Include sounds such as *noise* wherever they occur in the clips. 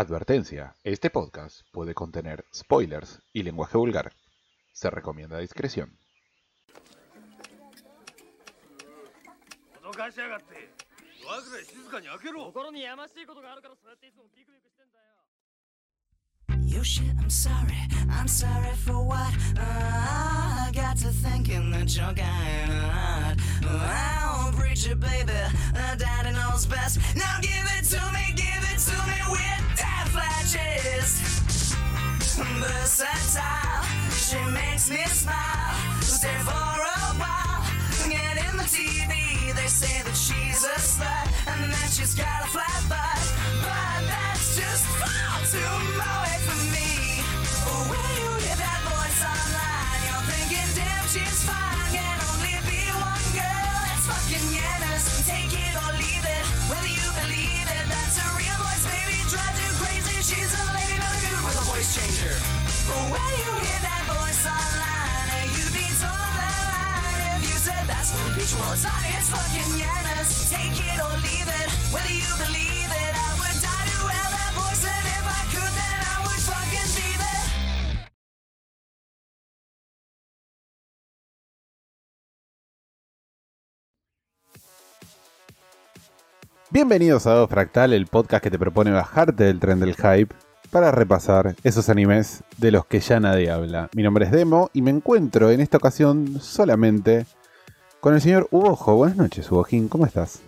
Advertencia, este podcast puede contener spoilers y lenguaje vulgar. Se recomienda discreción. Yo to give it to me. Flashes. Versatile, she makes me smile. Stay for a while. Get in the TV, they say that she's a slut and that she's got a flat butt. But that's just far too away from me. When you hear that voice online, you're thinking, damn, she's fine. Can only be one girl. That's fucking Yanis. Take it or leave it, whether you believe it. She's a lady, not a dude with a voice changer. When you hear that voice online, you'd be told line if you said that's what bitch was. It's fucking Yanis. Take it or leave it, whether you believe it. I Bienvenidos a Dado Fractal, el podcast que te propone bajarte del tren del hype para repasar esos animes de los que ya nadie habla. Mi nombre es Demo y me encuentro en esta ocasión solamente con el señor Ubojo. Buenas noches, Ubojín, ¿cómo estás?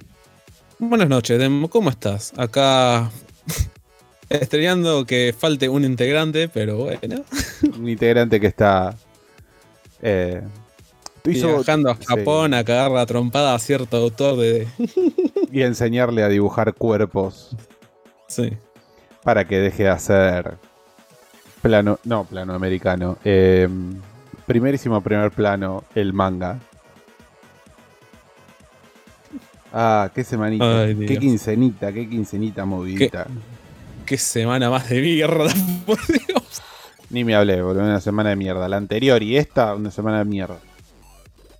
Buenas noches, Demo. ¿Cómo estás? Acá *laughs* estrenando que falte un integrante, pero bueno. Un integrante que está... Eh, Viajando a sí, Japón a cagar la trompada a cierto autor de. *laughs* y enseñarle a dibujar cuerpos Sí. para que deje de hacer plano, no, plano americano, eh, primerísimo primer plano, el manga. Ah, qué semanita, Ay, qué quincenita, qué quincenita movidita. Qué semana más de mierda, *laughs* por Dios. Ni me hablé, boludo, una semana de mierda. La anterior y esta, una semana de mierda.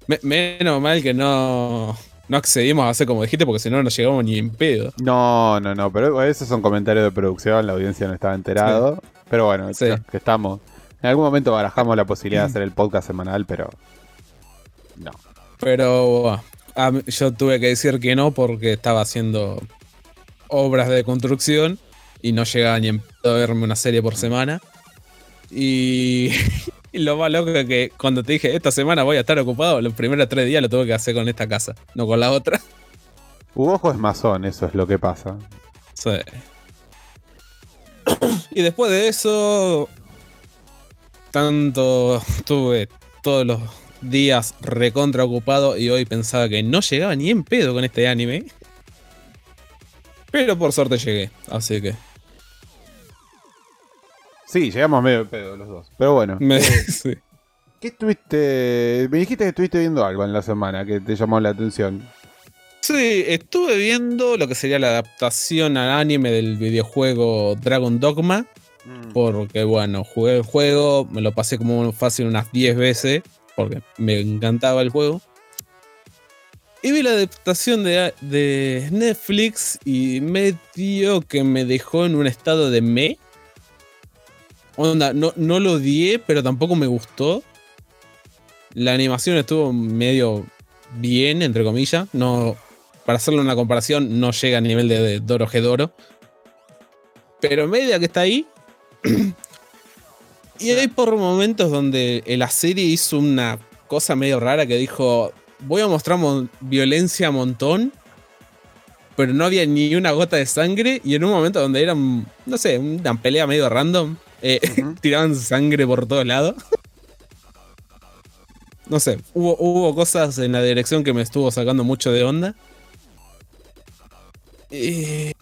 Me- menos mal que no. No accedimos a hacer como dijiste, porque si no, no llegamos ni en pedo. No, no, no, pero esos son comentarios de producción, la audiencia no estaba enterado. Pero bueno, Sí. que estamos. En algún momento barajamos la posibilidad de hacer el podcast semanal, pero. No. Pero ah, yo tuve que decir que no porque estaba haciendo obras de construcción y no llegaba ni en pedo a verme una serie por semana. Y, *laughs* y lo más loco es que cuando te dije esta semana voy a estar ocupado, los primeros tres días lo tuve que hacer con esta casa, no con la otra. *laughs* Ugojo es masón, eso es lo que pasa. Sí. *coughs* Y después de eso, tanto estuve todos los días recontra ocupado y hoy pensaba que no llegaba ni en pedo con este anime. Pero por suerte llegué, así que Sí, llegamos medio pedo los dos. Pero bueno. me- *laughs* sí. ¿Qué estuviste.? Me dijiste que estuviste viendo algo en la semana que te llamó la atención. Sí, estuve viendo lo que sería la adaptación al anime del videojuego Dragon Dogma. Porque bueno, jugué el juego, me lo pasé como fácil unas 10 veces, porque me encantaba el juego. Y vi la adaptación de, de Netflix y medio que me dejó en un estado de me. Onda, no, no lo odié, pero tampoco me gustó. La animación estuvo medio bien, entre comillas. No, para hacerle una comparación, no llega a nivel de, de Doro Doro. Pero media que está ahí. *clears throat* y hay por momentos donde la serie hizo una cosa medio rara que dijo: Voy a mostrar mon- violencia a montón. Pero no había ni una gota de sangre. Y en un momento donde era, un- no sé, una pelea medio random, eh, *laughs* tiraban sangre por todos lados. No sé, hubo, hubo cosas en la dirección que me estuvo sacando mucho de onda. Eh,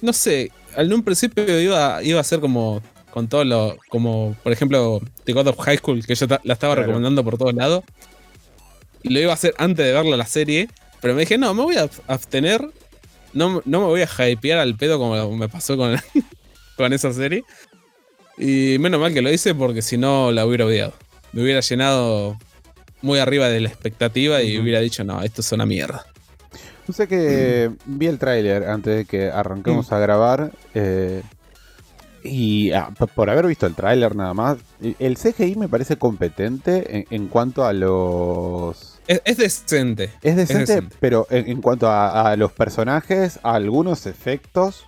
no sé, en un principio iba, iba a ser como con todo lo. Como por ejemplo, The God of High School, que yo la estaba Claro. recomendando por todos lados. Y lo iba a hacer antes de verla la serie. Pero me dije, no, me voy a abstener. No, no me voy a hypear al pedo como me pasó con, *laughs* con esa serie. Y menos mal que lo hice porque si no la hubiera odiado. Me hubiera llenado muy arriba de la expectativa y hubiera dicho, no, esto es una mierda. No sé que vi el tráiler antes de que arranquemos a grabar. eh, Y ah, por haber visto el tráiler nada más, el- CGI me parece competente en, en cuanto a los... Es, es decente. Es decente, decente. pero en, en cuanto a, a los personajes, a algunos efectos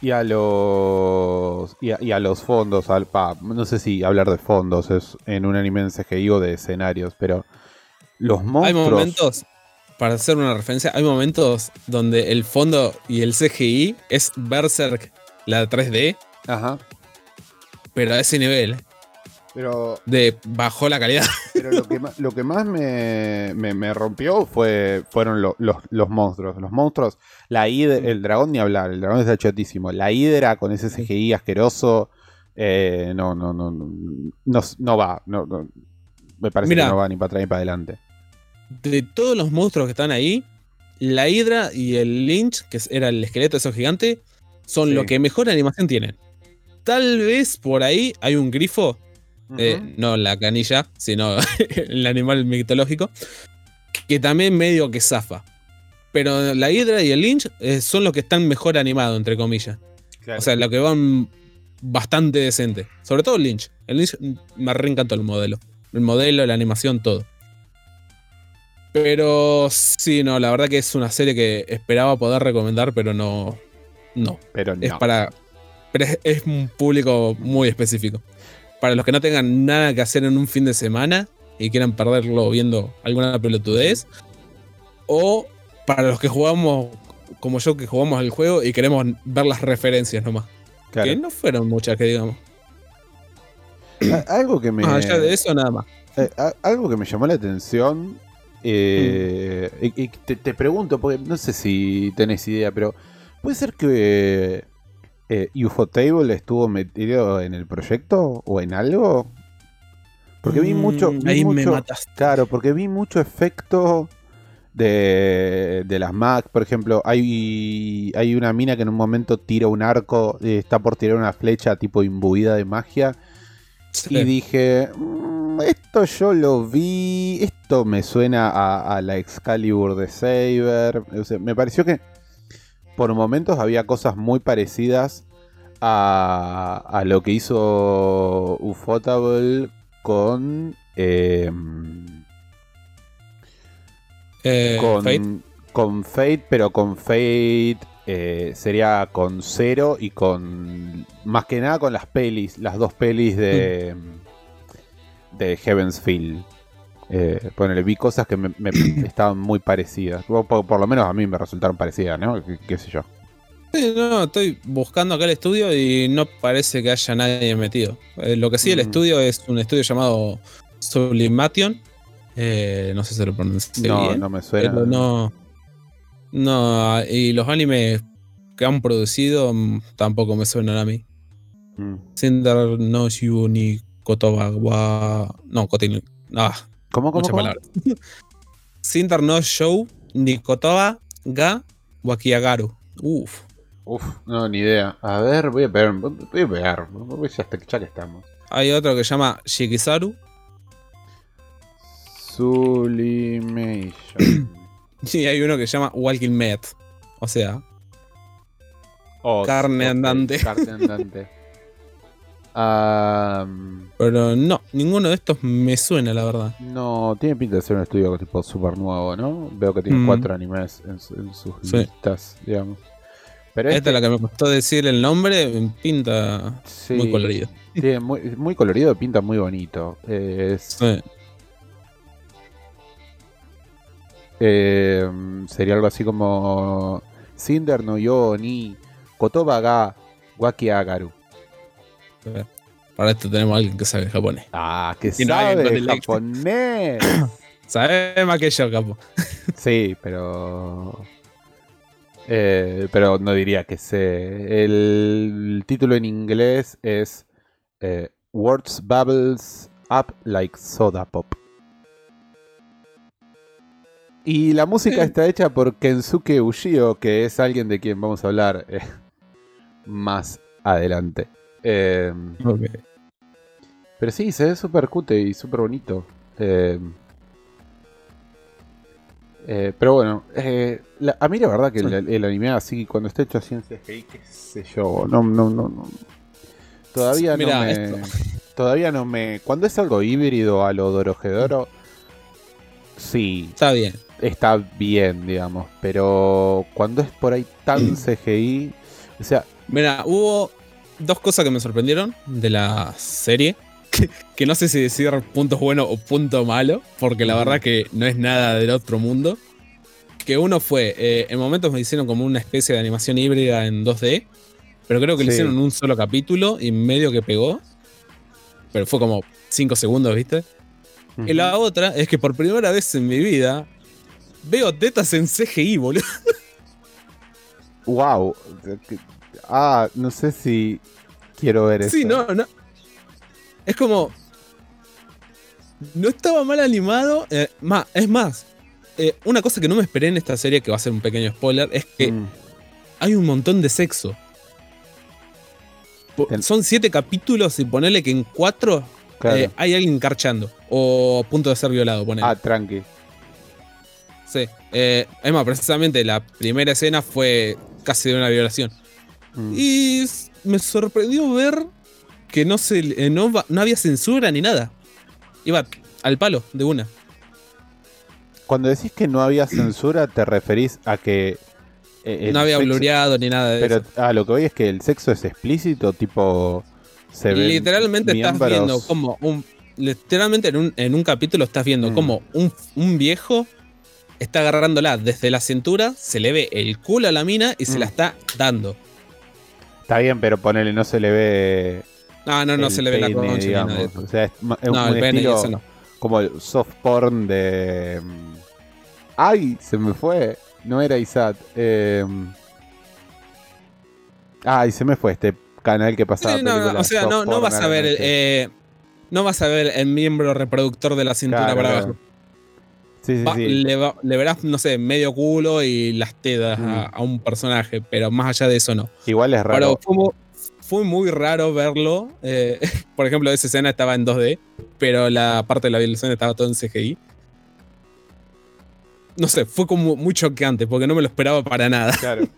y a los y a, y a los fondos, al, pa, no sé si hablar de fondos es en un anime en CGI o de escenarios, pero los Hay monstruos... momentos, para hacer una referencia, hay momentos donde el fondo y el CGI es Berserk, la 3D, Ajá. pero a ese nivel, Pero de bajó la calidad. *laughs* Pero lo que, ma- lo que más me, me- me rompió fue, fueron lo- los, los monstruos. Los monstruos, la hidra, el dragón ni hablar, el dragón está chotísimo. La hidra con ese CGI asqueroso, eh, no, no, no, no, no, no va. No, no. me parece Mira. que no va ni para atrás ni para adelante. De todos los monstruos que están ahí, la Hydra y el Lynch, que era el esqueleto de esos gigantes, son Sí. lo que mejor animación tienen. Tal vez por ahí hay un grifo Eh, no la canilla, sino *laughs* el animal mitológico, que también medio que zafa. Pero la Hydra y el Lynch eh, son los que están mejor animados, entre comillas. Claro. O sea, lo que van bastante decente. Sobre todo el Lynch. El Lynch me reencantó el modelo. El modelo, la animación, todo. Pero sí, no, la verdad que es una serie que esperaba poder recomendar, pero no. No. pero no. Es para. Pero es, es un público muy específico. Para los que no tengan nada que hacer en un fin de semana y quieran perderlo viendo alguna pelotudez. O para los que jugamos, como yo, que jugamos el juego y queremos ver las referencias nomás. Claro. Que no fueron muchas, que digamos. Algo que me. Más allá de eso, nada más. Eh, algo que me llamó la atención. eh, y- y te, te pregunto, porque no sé si tenés idea, pero ¿puede ser que eh, UFO Table estuvo metido en el proyecto o en algo? Porque vi mucho. Mm, vi ahí me mucho- mataste. Claro, porque vi mucho efecto de, de las Mac. Por ejemplo, hay, hay una mina que en un momento tira un arco, eh, está por tirar una flecha tipo imbuida de magia. Y dije, "Mm, esto yo lo vi, esto me suena a, a la Excalibur de Saber. O sea, me pareció que por momentos había cosas muy parecidas a, a lo que hizo Ufotable con... eh, Eh, con Fate. con Fate, pero con Fate eh, sería con Zero y con. Más que nada con las pelis, las dos pelis de. de Heaven's Feel. Eh, ponele, vi cosas que me, me *clears throat* estaban muy parecidas. O por, por lo menos a mí me resultaron parecidas, ¿no? ¿Qué, qué sé yo? Sí, no, estoy buscando acá el estudio y no parece que haya nadie metido. Eh, lo que sí, el Mm. estudio es un estudio llamado Sublimation. Eh, no sé si lo pronuncié No, bien. no me suena. pero no. No, y los animes que han producido mm, tampoco me suenan a mí. Mm. Cinder no Shu ni Kotoba wa. No, Kotin. Ah, ¿Cómo, cómo, muchas cómo? palabras. No Show ni Kotoba ga Wakiagaru. Uf. Uf, no, ni idea. A ver, voy a ver. Voy a ver. Ya, está- ya que estamos. Hay otro que se llama Shikizaru. Sublimation. *clears throat* Y hay uno que se llama Walking Met. O sea, Oh, Carne andante. Carne andante. Pero no, ninguno de estos me suena, la verdad. no, tiene pinta de ser un estudio tipo super nuevo, ¿no? Veo que tiene Mm. cuatro animes en, su- en sus Sí. listas, digamos. Pero Esta este, es la que me costó decir el nombre, pinta sí, muy colorido. tiene muy, muy colorido, pinta muy bonito. Es, Sí. eh, sería algo así como Cinder no yo ni Kotoba ga Para esto tenemos a alguien que sabe japonés. Ah, que no sabe el ex. japonés. *coughs* Sabe más que yo, capo. *laughs* Sí, pero. eh, pero no diría que sé. El, título en inglés es eh, Words Bubbles Up Like Soda Pop. Y la música está hecha por Kensuke Ushio, que es alguien de quien vamos a hablar eh, *laughs* más adelante. Eh, pero sí, se ve súper cute y súper bonito. Eh, Eh, pero bueno, eh, la- a mí la verdad que el, el anime así, cuando está hecho así en CGI, qué sé yo, no, no, no, no. Todavía no me... esto- Todavía no me... Cuando es algo híbrido a lo Dorohedoro, sí, Está bien. está bien, digamos. Pero cuando es por ahí tan CGI, o sea, Mira, hubo dos cosas que me sorprendieron de la serie. Que, que no sé si decir punto bueno o punto malo, porque la verdad que no es nada del otro mundo. Que uno fue, eh, en momentos me hicieron como una especie de animación híbrida en 2D, pero creo que lo Sí. hicieron en un solo capítulo y medio que pegó. Pero fue como 5 segundos, ¿viste? Y la otra es que por primera vez en mi vida veo tetas en CGI, boludo. wow. Ah, no sé si quiero ver eso. Sí, no, no. Es como. No estaba mal animado. eh, más, es más, eh, una cosa que no me esperé en esta serie, que va a ser un pequeño spoiler, es que Mm, hay un montón de sexo. Ten- Son siete capítulos y ponele que en cuatro claro. eh, hay alguien carchando. O a punto de ser violado, ponele. ah, tranqui. Sí. Eh, es más, precisamente la primera escena fue casi de una violación. Mm. Y me sorprendió ver que no, se, eh, no, no había censura ni nada. Iba al palo de una. Cuando decís que no había censura, te referís a que. eh, no había sexo- blureado ni nada de Pero eso. ah, lo que voy es que el sexo es explícito, tipo. Se ven Literalmente estás viendo como un. Literalmente en un, en un capítulo estás viendo Mm. como un, un viejo está agarrándola desde la cintura, se le ve el culo a la mina y se Mm. la está dando. Está bien, pero ponele, no se le ve. No, no, no se le ve la concha ni nada de digamos. O sea, es, ma- es No, un el estilo no. como el soft porn de. mm, ¡Ay! Se me fue. No era Isat. Eh, ay, se me fue este canal que pasaba. Sí, no, no, o sea, no, vas a ver. eh, no vas a ver el miembro reproductor de la cintura Claro, para claro. Abajo. Sí, sí, Va- sí. Le, va- le verás, no sé, medio culo y las tetas a, Mm. a un personaje, pero más allá de eso no. Igual es raro. Pero fue muy raro verlo. eh, *laughs* por ejemplo, esa escena estaba en 2D, pero la parte de la violación estaba todo en CGI. No sé, fue como muy choqueante porque no me lo esperaba para nada. Claro. *laughs*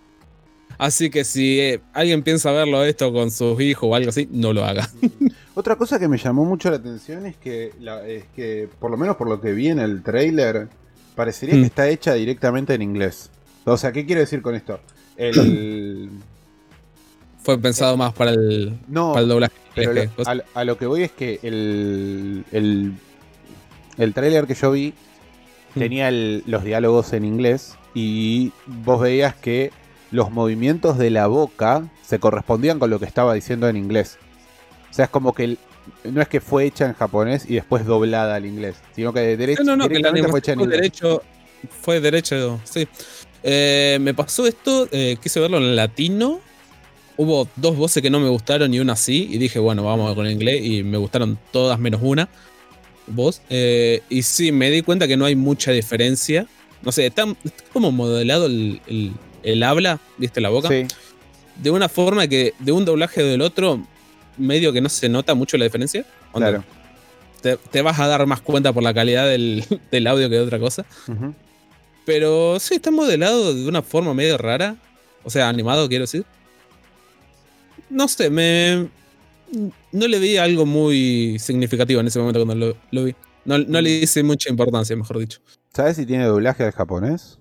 Así que si eh, alguien piensa verlo esto con sus hijos o algo así, no lo haga. *laughs* Otra cosa que me llamó mucho la atención es que, la- es que por lo menos por lo que vi en el trailer, parecería Mm. que está hecha directamente en inglés. O sea, ¿qué quiero decir con esto? El... *clears throat* Fue pensado más para el, No, para el doblaje. pero lo- a, a lo que voy es que el, el, el trailer que yo vi Mm. tenía el- los diálogos en inglés y vos veías que los movimientos de la boca se correspondían con lo que estaba diciendo en inglés. O sea, es como que el- no es que fue hecha en japonés y después doblada al inglés, sino que de derecho, No, no, no, que la directamente fue hecha en inglés. derecho. Fue derecho, sí. Eh, me pasó esto, eh, quise verlo en latino. Hubo dos voces que no me gustaron y una sí. Y dije, bueno, vamos con el inglés. Y me gustaron todas menos una voz. Eh, y sí, me di cuenta que no hay mucha diferencia. No sé, está, está como modelado el, el- el habla, ¿viste la boca? Sí, De una forma que de un doblaje del otro, medio que no se nota mucho la diferencia. Claro. te, te vas a dar más cuenta por la calidad del, *laughs* del audio que de otra cosa. Pero sí, está modelado de una forma medio rara. O sea, animado, quiero decir. No sé, me. No le vi algo muy significativo en ese momento cuando lo, lo vi. No, no le hice mucha importancia, mejor dicho. ¿Sabes si tiene doblaje al japonés?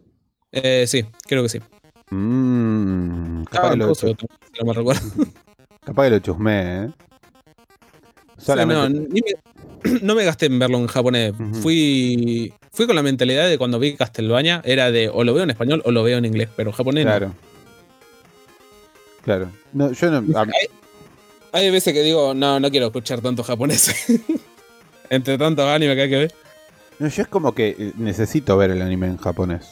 Eh, sí, creo que sí. Mmm, capaz, Ah, que lo, si *laughs* capaz que chusmé, ¿eh? No, me, *clears throat* no me gasté en verlo en japonés. Fui, fui con la mentalidad de cuando vi Castlevania, era de o lo veo en español o lo veo en inglés, pero en japonés no. Claro. Claro. No, yo no. Hay, hay veces que digo, no, no quiero escuchar tanto japonés. *laughs* Entre tantos animes que hay que ver. no, yo es como que eh, necesito ver el anime en japonés.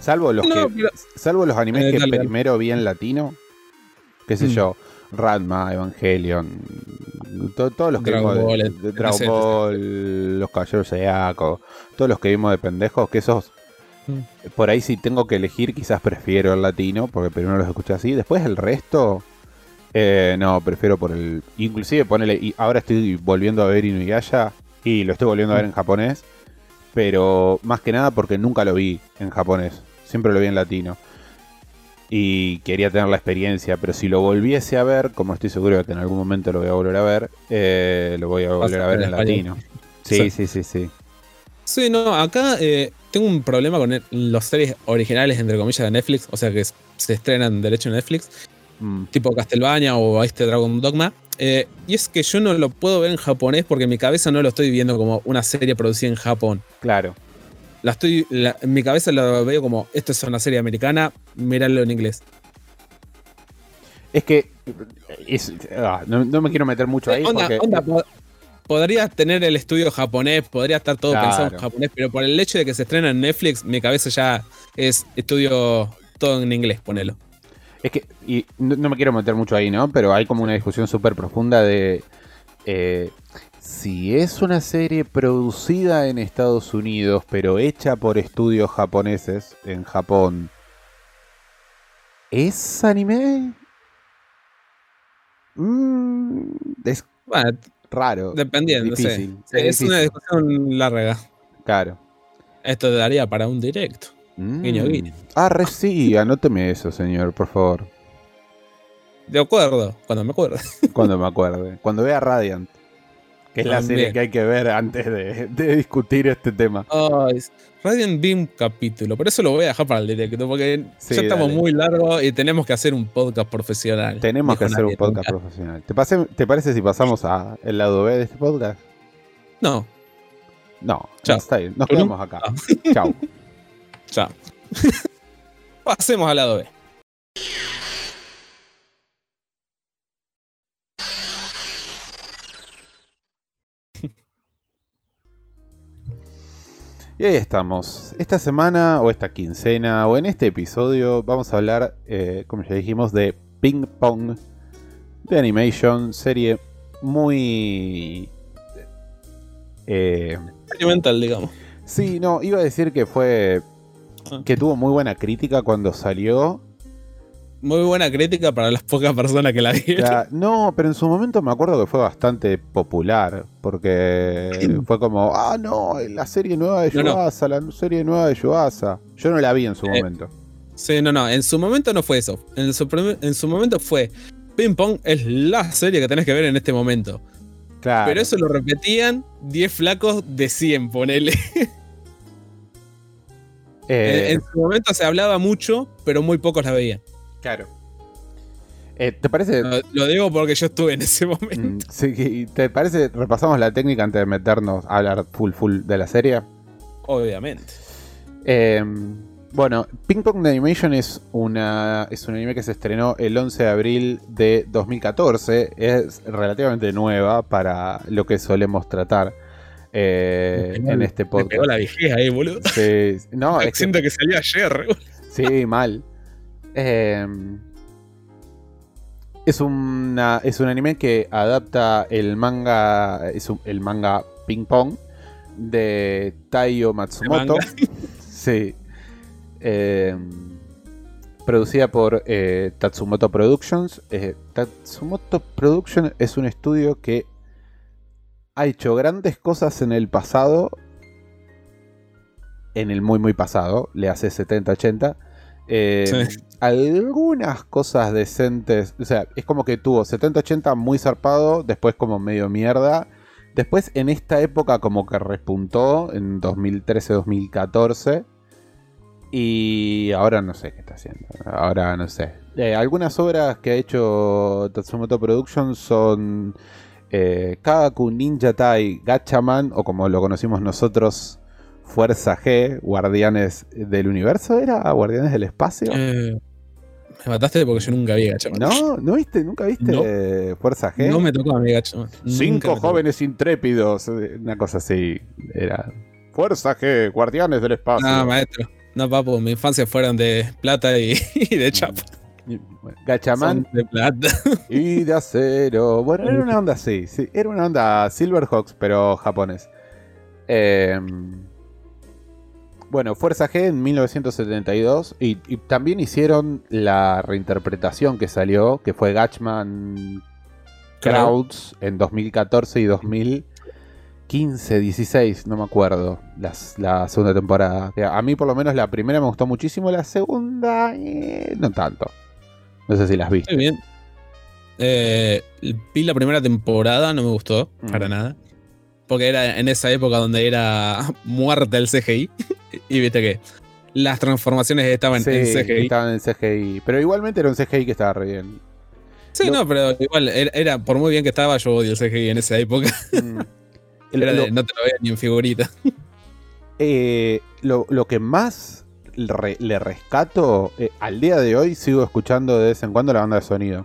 Salvo los No, que. pero- Salvo los animes Eh, que dale, dale. primero vi en latino. Qué sé Mm. yo. Ranma, Evangelion. to- todos los que Dragon vimos de- Ball, de, etc, Dragon Ball, los Caballeros Zodiaco, todos los que vimos de pendejos, que esos Mm. por ahí si tengo que elegir quizás prefiero el latino, porque primero los escuché así, después el resto eh, no, prefiero por el inclusive ponele y ahora estoy volviendo a ver Inuyasha y lo estoy volviendo a ver en japonés pero más que nada porque nunca lo vi en japonés, siempre lo vi en latino. Y quería tener la experiencia, pero si lo volviese a ver, como estoy seguro de que en algún momento lo voy a volver a ver, eh, lo voy a volver a ver en latino. Sí, sí, sí, sí. Sí, no, acá eh, tengo un problema con el- las series originales, entre comillas, de Netflix, o sea que se estrenan derecho en Netflix, Mm, tipo Castlevania o este Dragon Dogma. eh, y es que yo no lo puedo ver en japonés porque en mi cabeza no lo estoy viendo como una serie producida en Japón. claro. La estoy, la- en mi cabeza lo veo como, esto es una serie americana, míralo en inglés. Es que es- ah, no, no me quiero meter mucho ahí onda, porque onda, po- podría tener el estudio japonés, podría estar todo Claro. pensado en japonés, pero por el hecho de que se estrena en Netflix, mi cabeza ya es estudio todo en inglés, ponelo. Es que, y no, no me quiero meter mucho ahí, ¿no? Pero hay como una discusión súper profunda de eh, si es una serie producida en Estados Unidos, pero hecha por estudios japoneses en Japón, ¿es anime? Mm, es Bueno, raro. dependiendo, sí. Difícil, Sí, es una discusión larga. Claro. Esto daría para un directo. Mm. Guiño, guiño. Ah, re sí, anóteme eso, señor, por favor. De acuerdo, cuando me acuerdo. Cuando me acuerde. Cuando vea Radiant. Que es la serie que hay que ver antes de, de discutir este tema. Ay, Radiant vi un capítulo, por eso lo voy a dejar para el directo, porque Sí, ya estamos dale. muy largos y tenemos que hacer un podcast profesional. Tenemos que hacer un podcast nunca. profesional. ¿Te, pase- ¿Te parece si pasamos a el lado B de este podcast? No, No, Chao. está bien. Nos quedamos acá. Chao. *laughs* ya. *laughs* Pasemos al lado B. Y ahí estamos. Esta semana, o esta quincena, o en este episodio, vamos a hablar, eh, como ya dijimos, de Ping Pong de Animation, serie muy. Eh, Experimental, digamos. sí, no, iba a decir que fue. Ah. que tuvo muy buena crítica cuando salió. Muy buena crítica para las pocas personas que la vieron. *laughs* No, pero en su momento me acuerdo que fue bastante popular. Porque *laughs* fue como, ah, no, la serie nueva de No, no. Yuasa, la serie nueva de Yuasa. Yo no la vi en su Eh, momento. Sí, no, no. En su momento no fue eso. En su, en su momento fue. Ping Pong es la serie que tenés que ver en este momento. Claro. Pero eso lo repetían 10 flacos de 100, ponele. *laughs* Eh, En, en su momento se hablaba mucho, pero muy pocos la veían. Claro. Eh, ¿Te parece? Lo, lo digo porque yo estuve en ese momento. mm, *laughs* sí, que- ¿Te parece? Repasamos la técnica antes de meternos a hablar full full de la serie. Obviamente. Eh, bueno, Ping Pong de Animation es, una, es un anime que se estrenó el 11 de abril de 2014. Es relativamente nueva para lo que solemos tratar eh, pegó- en este Me pegó podcast. la vieja ahí, boludo. Sí, no, *laughs* es que- Siento que salió ayer. *laughs* boludo. Sí, mal. Eh, es, una, es un anime que adapta el manga, es un- el manga Ping Pong de Taiyo Matsumoto. *laughs* Sí. Eh, producida por eh, Tatsumoto Productions. Eh, Tatsumoto Productions es un estudio que ha hecho grandes cosas en el pasado. En el muy muy pasado, le hace 70-80. Eh, Sí. Algunas cosas decentes. O sea, es como que tuvo 70-80 muy zarpado, después como medio mierda. Después en esta época como que repuntó en 2013-2014. Y ahora no sé qué está haciendo. Ahora no sé. Eh, algunas obras que ha hecho Tatsumoto Productions son eh, Kagaku Ninja Tai Gatchaman, o como lo conocimos nosotros, Fuerza G, Guardianes del Universo, ¿era? ¿Guardianes del Espacio? Eh, me mataste porque yo nunca vi Gachaman. ¿No? ¿No viste? ¿Nunca viste No. Fuerza G? No me tocó a mí Gachaman. Cinco jóvenes intrépidos. eh, Una cosa así. Era. Fuerza G, Guardianes del Espacio. No, maestro. No, papu, mi infancia fueron de plata y, *laughs* y de chapa. Bueno, Gatchaman Son de plata. *laughs* y de acero. Bueno, era una onda así. sí, era una onda Silverhawks, pero japonés. Eh, bueno, Fuerza G en 1972. Y, y también hicieron la reinterpretación que salió, que fue Gatchman Crowds en 2014 y 15, 16, no me acuerdo, las- la segunda temporada. A mí por lo menos la primera me gustó muchísimo, la segunda eh, no tanto. No sé si las viste. Muy bien. Eh, vi la primera temporada, no me gustó Mm. para nada. Porque era en esa época donde era *laughs* muerte el CGI. Y viste que las transformaciones estaban Sí, en CGI. estaban en CGI. Pero igualmente era un CGI que estaba re bien. Sí, Lo- no, pero igual, era, era- por muy bien que estaba, yo odio el CGI en esa época. Mm. El- *laughs* Era de, lo- no te lo veas ni en figurita. *laughs* Eh, lo, lo que más re- le rescato, eh, al día de hoy sigo escuchando de vez en cuando la banda de sonido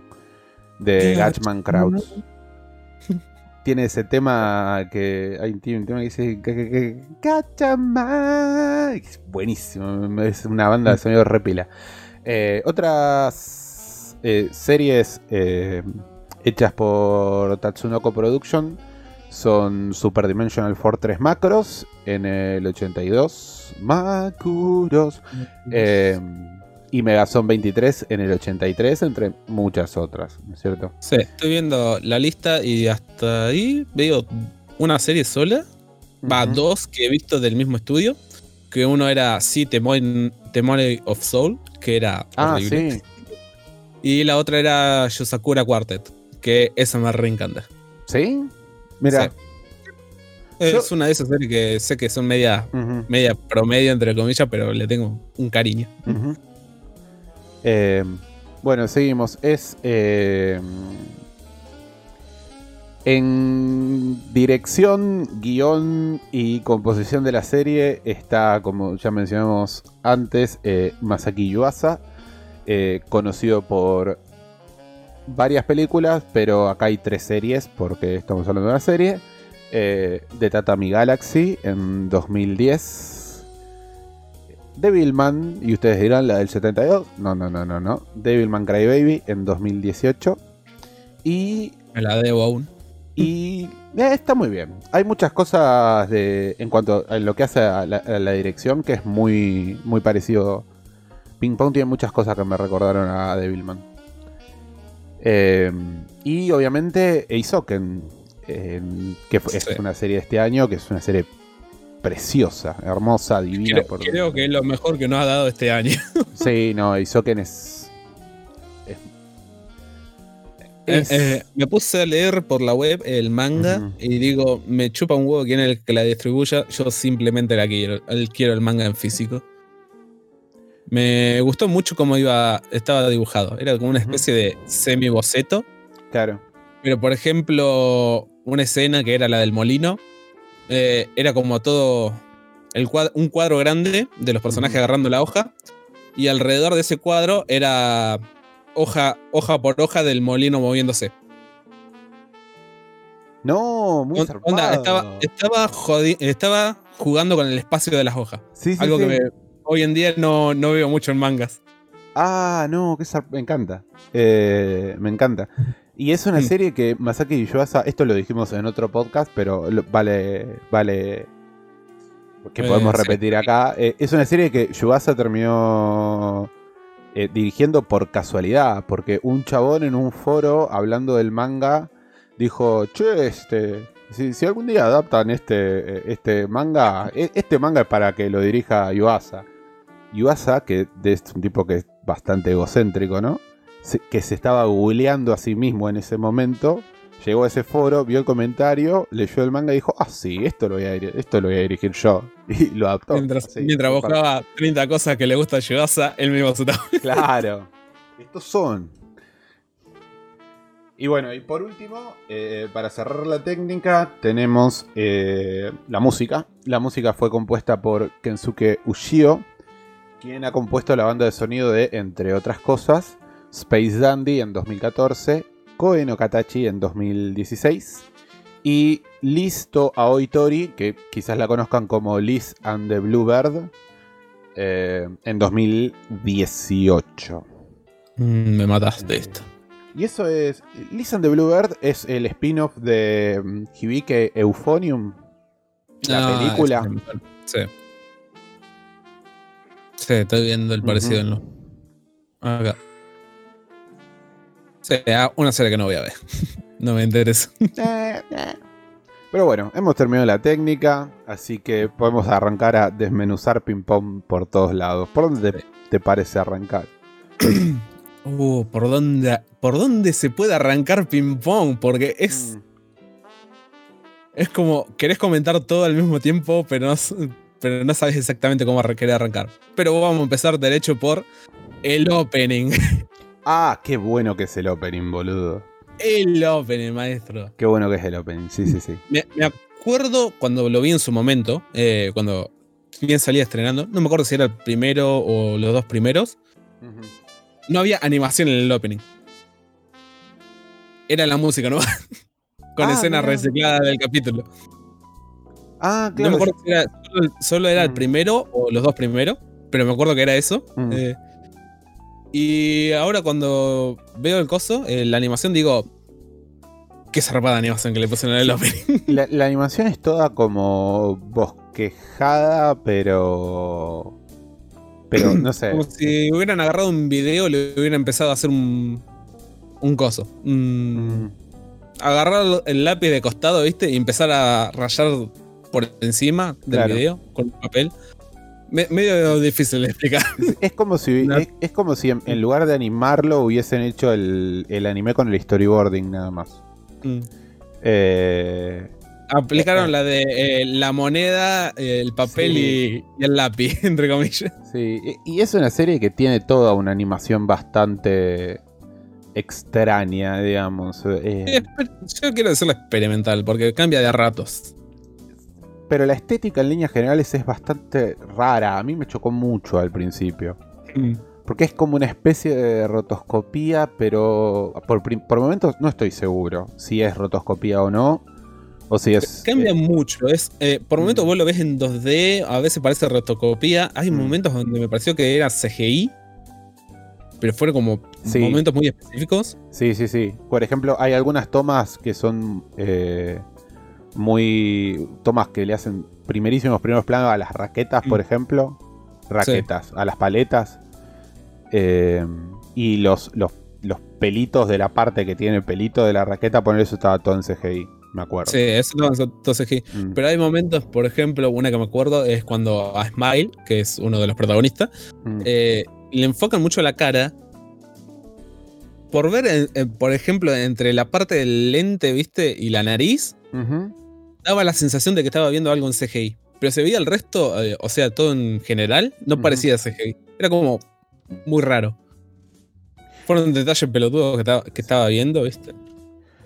de Gatchman Krauts. Tiene ese tema que hay un tema que dice Gatchaman. Es buenísimo, es una banda de sonido repila. Eh, otras eh, series eh, hechas por Tatsunoko Production son Super Dimensional Fortress Macros en el 82, Makuros, eh, y Megazone 23 en el 83, entre muchas otras, ¿no es cierto? Sí, estoy viendo la lista y hasta ahí veo una serie sola. Va, dos que he visto del mismo estudio. Que uno era Sí, Temone Temone of Soul, que era Ah, sí, Y la otra era Yosakura Quartet, que esa me reencanta. ¿sí? Mira, Sí. Es Yo- una de esas series que sé que son media, media promedio, entre comillas, pero le tengo un cariño. Eh, bueno, seguimos. Es eh, en dirección, guion y composición de la serie está, como ya mencionamos antes, eh, Masaki Yuasa, conocido por varias películas, pero acá hay tres series porque estamos hablando de una serie. De Tatami Galaxy en 2010. Devilman, y ustedes dirán la del 72. No, no, no, no, no. Devilman Crybaby en 2018. Y Me la debo aún. y eh, está muy bien. Hay muchas cosas de, en cuanto a lo que hace a la, a la dirección que es muy, muy parecido. Ping Pong tiene muchas cosas que me recordaron a Devilman. Eh, y obviamente Eisoken, eh, que es Sí. una serie de este año, que es una serie preciosa, hermosa, divina. Creo, por- creo que es lo mejor que nos ha dado este año. *laughs* Sí, no, Eisoken es... es- Eh, eh, me puse a leer por la web el manga y digo, me chupa un huevo quién es el que la distribuya, yo simplemente la quiero, el- quiero el manga en físico. Me gustó mucho cómo iba, estaba dibujado, era como una especie de semi boceto, claro. pero por ejemplo, una escena que era la del molino, eh, era como todo el cuad- un cuadro grande de los personajes agarrando la hoja y alrededor de ese cuadro era hoja, hoja por hoja del molino moviéndose. No, muy On- zarpado. Onda, estaba, estaba, jodi- estaba jugando con el espacio de las hojas. Sí, sí, algo sí. que me- hoy en día no, no veo mucho en mangas. Ah, no, zar- me encanta. Eh, me encanta. Y es una serie que Masaki Yuasa, esto lo dijimos en otro podcast, pero lo- vale, vale que Eh, podemos sí. repetir acá. Eh, es una serie que Yuasa terminó eh, dirigiendo por casualidad, porque un chabón en un foro hablando del manga dijo, che, este, si, si algún día adaptan este, este manga, e- este manga es para que lo dirija Yuasa. Yuasa, que es un tipo que es bastante egocéntrico, ¿no? Que se estaba googleando a sí mismo en ese momento, llegó a ese foro, vio el comentario, leyó el manga y dijo, ah, sí, esto lo voy a, esto lo voy a dirigir yo. *laughs* Y lo adaptó. Mientras, así, mientras buscaba 30 cosas que le gusta a él mismo se. *laughs* Claro. Estos son. Y bueno, y por último, eh, para cerrar la técnica, tenemos eh, la música. La música fue compuesta por Kensuke Ushio, quien ha compuesto la banda de sonido de, entre otras cosas, Space Dandy en 2014, Koe no Katachi en 2016 y Listo Aoi Tori, que quizás la conozcan como Liz and the Bluebird, eh, en 2018. Mm, me mataste esto. Y eso es. Liz and the Bluebird es el spin-off de mm, Hibike Euphonium, la Ah, película. Sí. Sí, estoy viendo el parecido en lo. Acá. Sí, ah, una serie que no voy a ver. *laughs* no me interesa. *laughs* Pero bueno, hemos terminado la técnica, así que podemos arrancar a desmenuzar ping-pong por todos lados. ¿Por dónde te, te parece arrancar? *coughs* Uh, ¿por dónde, ¿por dónde se puede arrancar ping-pong? Porque es, Mm, es como, querés comentar todo al mismo tiempo, pero no, pero no sabes exactamente cómo querer arrancar. Pero vamos a empezar derecho por el opening. *laughs* Ah, qué bueno que es el opening, boludo. El opening, maestro. Qué bueno que es el opening, sí, sí, sí. Me, me acuerdo cuando lo vi en su momento, eh, cuando bien salía estrenando, no me acuerdo si era el primero o los dos primeros, no había animación en el opening. Era la música, ¿no? *laughs* Con Ah, escenas mirá. recicladas del capítulo. Ah, No claro. me acuerdo si era, solo, solo era el primero o los dos primeros, pero me acuerdo que era eso. Eh, y ahora cuando veo el coso, eh, la animación, digo, qué zarpada animación que le pusieron en el opening. La, la animación es toda como bosquejada, pero. Pero no sé. Como si hubieran agarrado un video y le hubieran empezado a hacer un, un coso. Un- Mm, agarrar el lápiz de costado, ¿viste? Y empezar a rayar por encima del Claro. video con papel. Me- medio difícil de explicar. *laughs* Es, como si, es, es como si en, en lugar de animarlo hubiesen hecho el, el anime con el storyboarding nada más. Mm. Eh, Aplicaron la de eh, la moneda, eh, el papel Sí. y, y el lápiz, *laughs* entre comillas. sí, y- y es una serie que tiene toda una animación bastante extraña, digamos. eh, Yo quiero decirlo experimental, porque cambia de ratos. Pero la estética en líneas generales es bastante rara. A mí me chocó mucho al principio. Mm. Porque es como una especie de rotoscopía, pero por, por momentos no estoy seguro si es rotoscopía o no. O si es. Cambia eh, mucho. Es, eh, por momentos Mm. vos lo ves en 2D, a veces parece rotoscopía. Hay Mm. momentos donde me pareció que era CGI, pero fueron como Sí. momentos muy específicos. Sí, sí, sí. Por ejemplo, hay algunas tomas que son eh, muy. Tomas que le hacen primerísimos primeros planos a las raquetas, por Mm. ejemplo. Raquetas, a las paletas. Eh, y los, los, los pelitos de la parte que tiene el pelito de la raqueta, poner eso estaba todo en CGI, me acuerdo. Sí, eso no es todo CGI. Mm. Pero hay momentos, por ejemplo, una que me acuerdo es cuando a Smile, que es uno de los protagonistas, Mm. eh, le enfocan mucho la cara. Por ver, eh, por ejemplo, entre la parte del lente, ¿viste? Y la nariz, Ujú. Daba la sensación de que estaba viendo algo en CGI. Pero se veía el resto, eh, o sea, todo en general, no Ujú. parecía CGI. Era como muy raro. Fueron detalles pelotudos que estaba, que estaba viendo, ¿viste?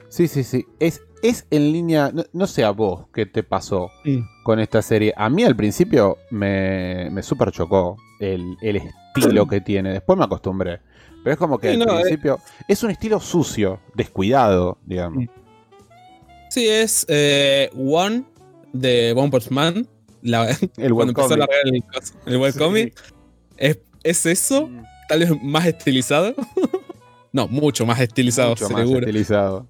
Sí, sí, sí. Es, es en línea. No, no sé a vos qué te pasó con esta serie. A mí al principio me, me super chocó el, el estilo que tiene. Después me acostumbré. Pero es como que Sí, al no, eh. principio. Es un estilo sucio, descuidado, digamos. Sí, es eh, One de One Punch Man. La, *laughs* El cuando empezó a webcomic. largar el, el webcomic. Es, es eso, Mm, tal vez más estilizado. *laughs* no, mucho más estilizado, Mucho más seguro. estilizado.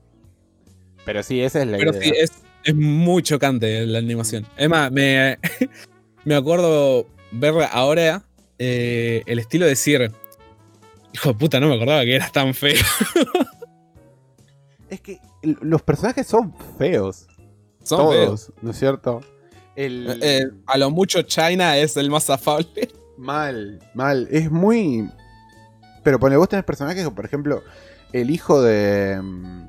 Pero sí, esa es la Pero idea. sí, es, es muy chocante la animación. Es más, me, *laughs* me acuerdo ver ahora eh, el estilo de Sir. Hijo de puta, no me acordaba que era tan feo. Es que los personajes son feos. Son todos, feos. ¿no es cierto? El, Eh, a lo mucho China es el más afable. Mal, mal. Es muy. Pero pone, vos tenés personajes como, por ejemplo, el hijo de. mm,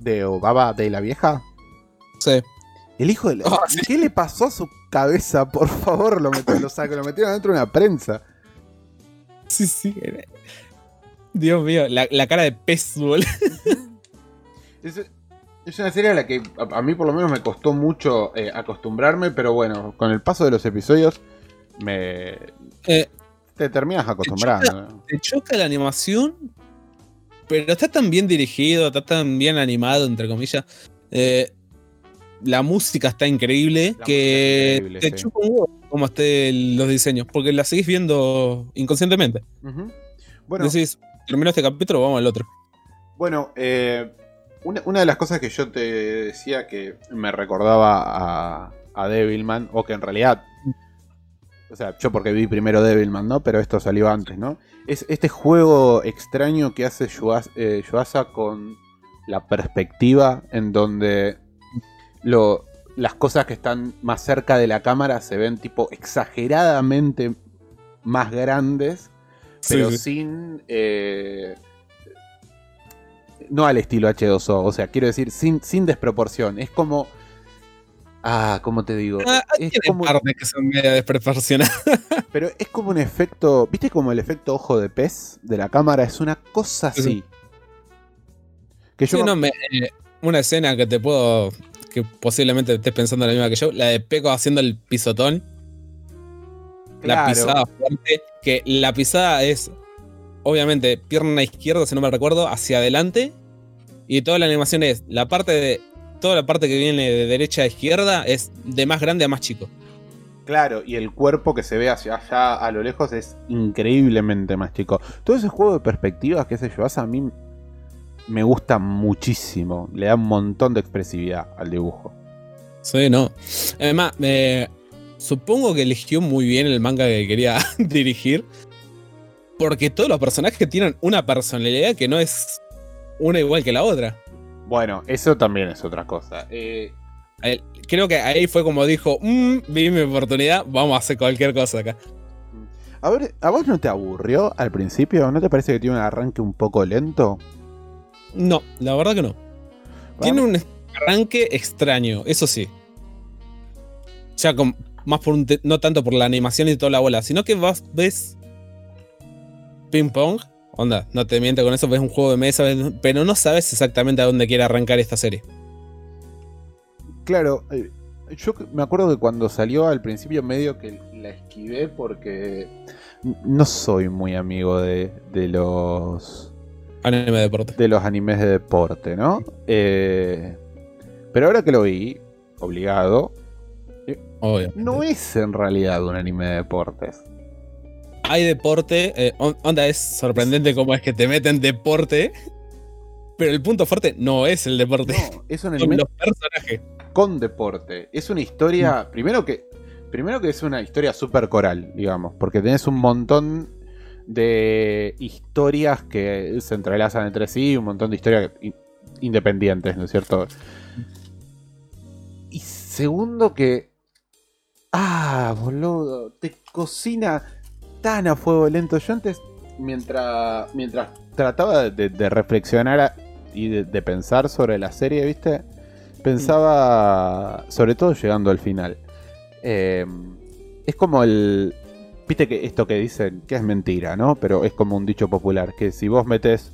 de Obaba de la vieja. Sí. El hijo de la. *laughs* Ah, sí. ¿Qué le pasó a su cabeza? Por favor, lo, lo saco, lo metieron dentro de una prensa. Sí, sí. Dios mío, la, la cara de pez, boludo. Es, es una serie a la que a, a mí por lo menos me costó mucho eh, acostumbrarme, pero bueno, con el paso de los episodios me. Eh, te terminas acostumbrando. te choca la animación, pero está tan bien dirigido, está tan bien animado, entre comillas. Eh, la música está increíble La que música es increíble, te sí. chupa un huevo cómo estén los diseños, porque la seguís viendo inconscientemente. Ujú. Bueno, Decís, terminó este capítulo, vamos al otro. Bueno, eh, una, una de las cosas que yo te decía que me recordaba a, a Devilman, o que en realidad, o sea, yo porque vi primero Devilman, ¿no? Pero esto salió antes, ¿no? Es este juego extraño que hace Yuasa, eh, Yuasa con la perspectiva en donde lo, las cosas que están más cerca de la cámara se ven tipo exageradamente más grandes, pero Sí, sí. sin... eh, no al estilo H2O, o sea, quiero decir, sin, sin desproporción. Es como... Ah, ¿cómo te digo? Ah, es como, que son media desproporcionadas. *laughs* pero es como un efecto... ¿Viste como el efecto ojo de pez de la cámara? Es una cosa Sí, así. sí. Que yo Sí, no, me- eh, una escena que te puedo. que posiblemente estés pensando la misma que yo. La de Peco haciendo el pisotón. La pisada fuerte. Que la pisada es. Obviamente, pierna izquierda, si no me recuerdo, hacia adelante. Y toda la animación es. La parte de. Toda la parte que viene de derecha a izquierda es de más grande a más chico. Claro, y el cuerpo que se ve hacia allá a lo lejos es increíblemente más chico. Todo ese juego de perspectivas, qué sé yo, hace a mí me gusta muchísimo. Le da un montón de expresividad al dibujo. Sí, no. Además, eh, supongo que eligió muy bien el manga que quería *laughs* dirigir. Porque todos los personajes tienen una personalidad que no es una igual que la otra. Bueno, eso también es otra cosa. Eh, Creo que ahí fue como dijo, "Mm, vi mi oportunidad, vamos a hacer cualquier cosa acá. a ver, ¿a vos no te aburrió al principio? ¿No te parece que tiene un arranque un poco lento? No, la verdad que no. Tiene un arranque extraño, eso sí. Ya con, más por un no tanto por la animación y toda la bola, sino que vas, ves ping pong. Onda, no te miento con eso, ves un juego de mesa, pero no sabes exactamente a dónde quiere arrancar esta serie. Claro, eh, yo me acuerdo que cuando salió al principio medio que la esquivé porque no soy muy amigo de, de los Anime de deporte. de los animes de deporte, ¿no? Eh, pero ahora que lo vi, obligado, Obvio. no es en realidad un anime de deportes. Hay deporte, eh, on- onda, es sorprendente cómo es que te meten deporte, pero el punto fuerte no es el deporte, No, es un son los personajes. con deporte. Es una Mm. historia, primero que primero que es una historia súper coral, digamos, porque tenés un montón de historias que se entrelazan entre sí, un montón de historias in- independientes, ¿no es cierto? Y segundo que ah, boludo, te cocina tan fuego lento. Yo antes mientras mientras trataba de, reflexionar y de, pensar sobre la serie, ¿viste? Pensaba, sobre todo llegando al final. Eh, es como el. Viste que esto que dicen, que es mentira, ¿no? Pero es como un dicho popular, que si vos metes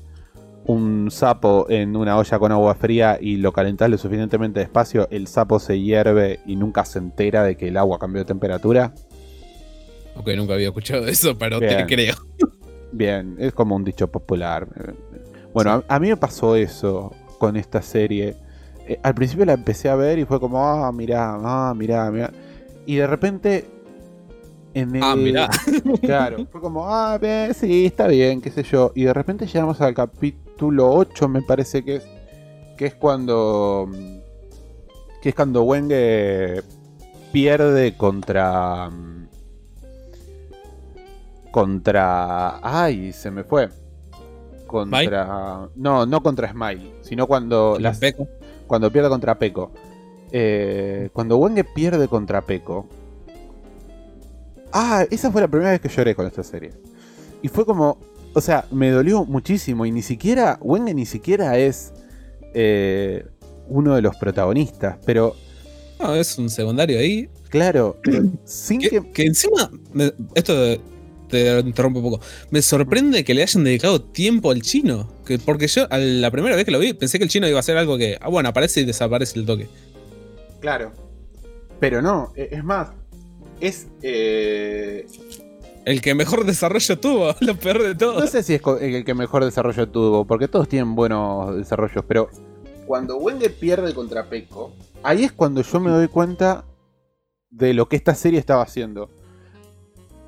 un sapo en una olla con agua fría y lo calentás lo suficientemente despacio, el sapo se hierve y nunca se entera de que el agua cambió de temperatura. Ok, nunca había escuchado eso, pero Bien. te creo. Bien, es como un dicho popular. Bueno, a, a mí me pasó eso con esta serie. Eh, al principio la empecé a ver y fue como, ah, mirá, ah, mirá, mirá. Y de repente. En el, Ah, mirá. *laughs* Claro, fue como, ah, ve, sí, está bien, qué sé yo. Y de repente llegamos al capítulo 8, me parece que es. Que es cuando. Que es cuando Wenge pierde contra. Contra. Ay, se me fue. Contra. No, no contra Smile, sino cuando. Las Peco. cuando pierde contra Peco. Eh, cuando Wenge pierde contra Peco. Ah, esa fue la primera vez que lloré con esta serie. Y fue como. O sea, me dolió muchísimo. Y ni siquiera. Wenge ni siquiera es. eh, uno de los protagonistas. Pero. No, es un secundario ahí. Claro. pero *clears throat* sin Que, que. que encima, esto te interrumpo un poco. Me sorprende que le hayan dedicado tiempo al chino. Que, porque yo, a la primera vez que lo vi, pensé que el chino iba a ser algo que, ah, bueno, aparece y desaparece el toque. Claro. Pero no. e- Es más. Es. eh, El que mejor desarrollo tuvo, *laughs* lo peor de todo. No sé si es el que mejor desarrollo tuvo, porque todos tienen buenos desarrollos, pero cuando Wenge pierde contra Peco, ahí es cuando yo me doy cuenta de lo que esta serie estaba haciendo.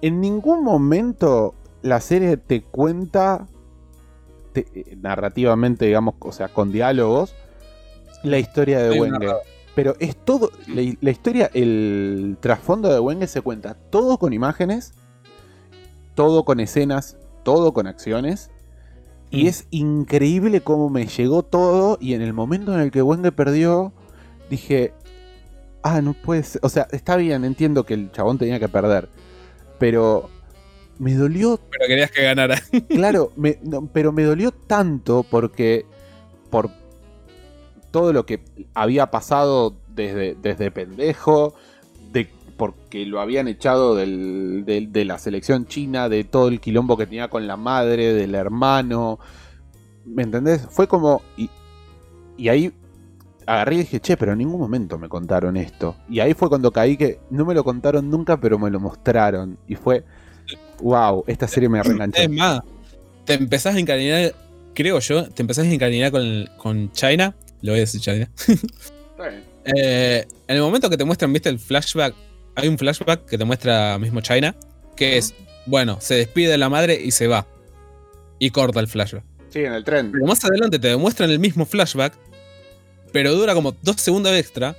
En ningún momento la serie te cuenta te- eh, narrativamente, digamos, o sea, con diálogos, la historia de Wenge. Pero es todo, la, la historia, el trasfondo de Wenge se cuenta todo con imágenes, todo con escenas, todo con acciones. Y Mm. es increíble cómo me llegó todo. Y en el momento en el que Wenge perdió, dije: ah, no puede ser. O sea, está bien, entiendo que el chabón tenía que perder. Pero me dolió Pero querías que ganara. *laughs* Claro, me- no, pero me dolió tanto porque por todo lo que había pasado desde, desde pendejo, de, porque lo habían echado del- del- de la selección china, de todo el quilombo que tenía con la madre, del hermano. ¿Me entendés? Fue como... Y, y ahí agarré y dije, che, pero en ningún momento me contaron esto. Y ahí fue cuando caí que no me lo contaron nunca, pero me lo mostraron. Y fue... Wow, esta serie me reenganchó. Es más, te empezás a encariñar, creo yo, te empezás a encariñar con, con China. Lo voy a decir China. *laughs* Eh, en el momento que te muestran, viste el flashback, hay un flashback que te muestra mismo China, que es, bueno, se despide de la madre y se va. Y corta el flashback. Sí, en el tren. Pero más adelante te demuestran el mismo flashback, pero dura como dos segundos extra,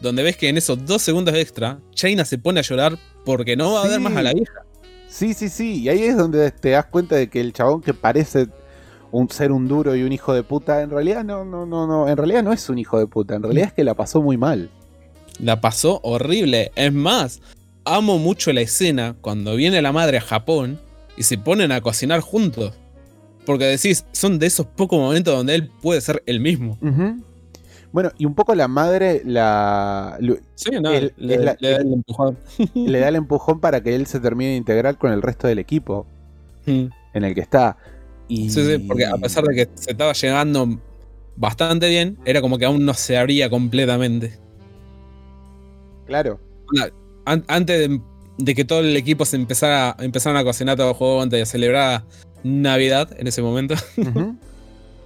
donde ves que en esos dos segundos extra, China se pone a llorar porque no va a ver más a la hija. Sí, sí, sí. Y ahí es donde te das cuenta de que el chabón que parece un ser un duro y un hijo de puta, en realidad no, no, no, no. En realidad no es un hijo de puta. En realidad es que la pasó muy mal. La pasó horrible. Es más, amo mucho la escena cuando viene la madre a Japón y se ponen a cocinar juntos. Porque decís, son de esos pocos momentos donde él puede ser el mismo. Ujú. Bueno, y un poco la madre la, Sí, no, le, es la- le da el empujón. *laughs* le da el empujón para que él se termine de integrar con el resto del equipo Mm. en el que está. Y... Sí, sí, porque a pesar de que se estaba llegando bastante bien, era como que aún no se abría completamente. Claro. An- antes de, de que todo el equipo se empezara, a cocinar todo el juego antes de celebrar Navidad en ese momento. *laughs*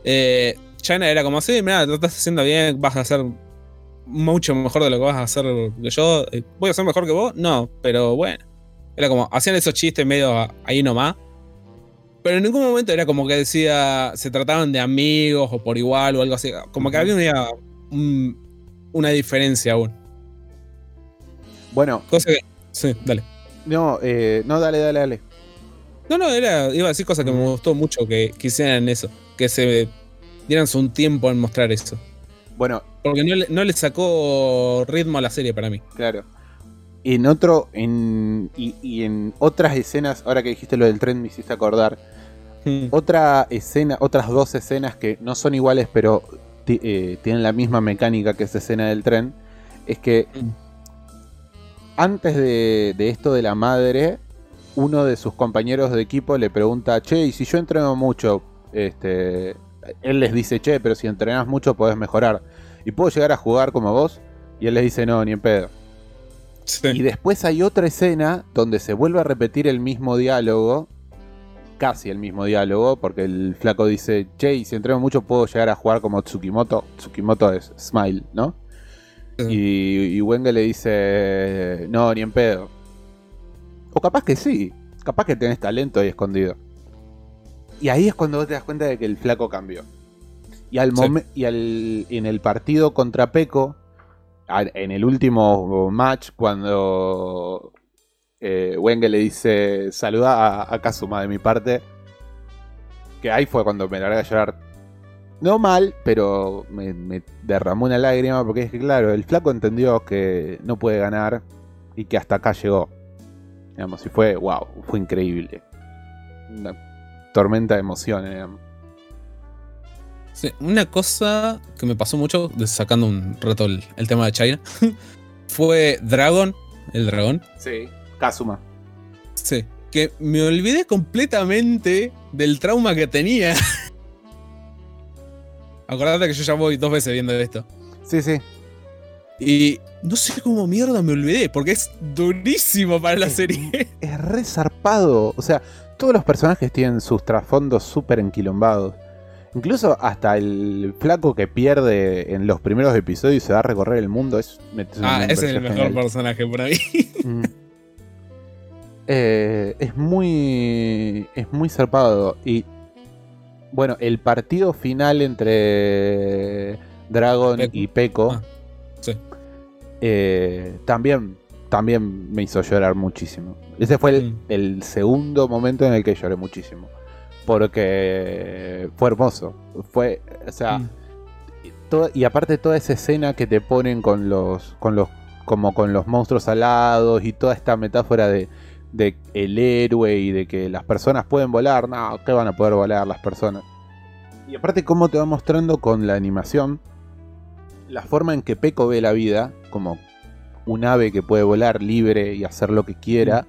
Eh, China era como, sí, mira, lo estás haciendo bien, vas a hacer mucho mejor de lo que vas a hacer que yo. Eh, ¿Voy a ser mejor que vos? No, pero bueno. Era como, hacían esos chistes medio ahí nomás. Pero en ningún momento era como que decía, se trataban de amigos o por igual o algo así. Como que había una, un- una diferencia aún. Bueno, Cosa que. Sí, dale. no, eh, no, dale, dale, dale. No, no, era, iba a decir cosas que me gustó mucho que quisieran eso. Que se dieran un tiempo en mostrar eso. Bueno, Porque no le, no le sacó ritmo a la serie para mí. Claro. En otro, en, y, y en otras escenas, ahora que dijiste lo del tren me hiciste acordar, Mm. otra escena, otras dos escenas que no son iguales pero eh, tienen la misma mecánica que esa escena del tren, es que Mm. antes de, de esto de la madre, uno de sus compañeros de equipo le pregunta, che, y si yo entreno mucho, este, él les dice, che, pero si entrenas mucho podés mejorar, y puedo llegar a jugar como vos, y él les dice, no, ni en pedo. Sí. Y después hay otra escena donde se vuelve a repetir el mismo diálogo, casi el mismo diálogo, porque el flaco dice, che, y si entreno mucho puedo llegar a jugar como Tsukimoto. Tsukimoto es Smile, ¿no? Sí. Y, y Wenge le dice, no, ni en pedo. O capaz que sí, capaz que tenés talento ahí escondido. Y ahí es cuando vos te das cuenta de que el flaco cambió. Y al Sí. momen- y al, en el partido contra Peco, en el último match, cuando eh, Wenge le dice, saluda a, a Kazuma de mi parte, que ahí fue cuando me largué a llorar. No mal, pero me, me derramó una lágrima porque es que, claro, el flaco entendió que no puede ganar y que hasta acá llegó. Digamos, y fue, wow, fue increíble. Tormenta de emociones, digamos. Sí, Una cosa que me pasó mucho, sacando un rato el, el tema de China, *laughs* fue Dragon, el dragón. Sí. Kazuma. Sí. Que me olvidé completamente del trauma que tenía. *laughs* Acordate que yo ya voy dos veces viendo esto. Sí, sí. Y no sé cómo mierda me olvidé, porque es durísimo para la Es- serie. Es re zarpado. O sea, todos los personajes tienen sus trasfondos súper enquilombados. Incluso hasta el flaco que pierde en los primeros episodios y se va a recorrer el mundo. Es, Ah, ese es el mejor genial. personaje por ahí. *laughs* Mm. Eh, es muy. Es muy zarpado. Y. Bueno, el partido final entre Dragon Peco. y Peco. Ah, sí. eh, también. También me hizo llorar muchísimo. Ese fue el, Mm. el segundo momento en el que lloré muchísimo. Porque fue hermoso. Fue. O sea. Mm. todo- y aparte toda esa escena que te ponen con los. con los. como con los monstruos alados y toda esta metáfora de, de el héroe y de que las personas pueden volar. No, que van a poder volar las personas. Y aparte cómo te va mostrando con la animación la forma en que Peco ve la vida, como un ave que puede volar libre y hacer lo que quiera,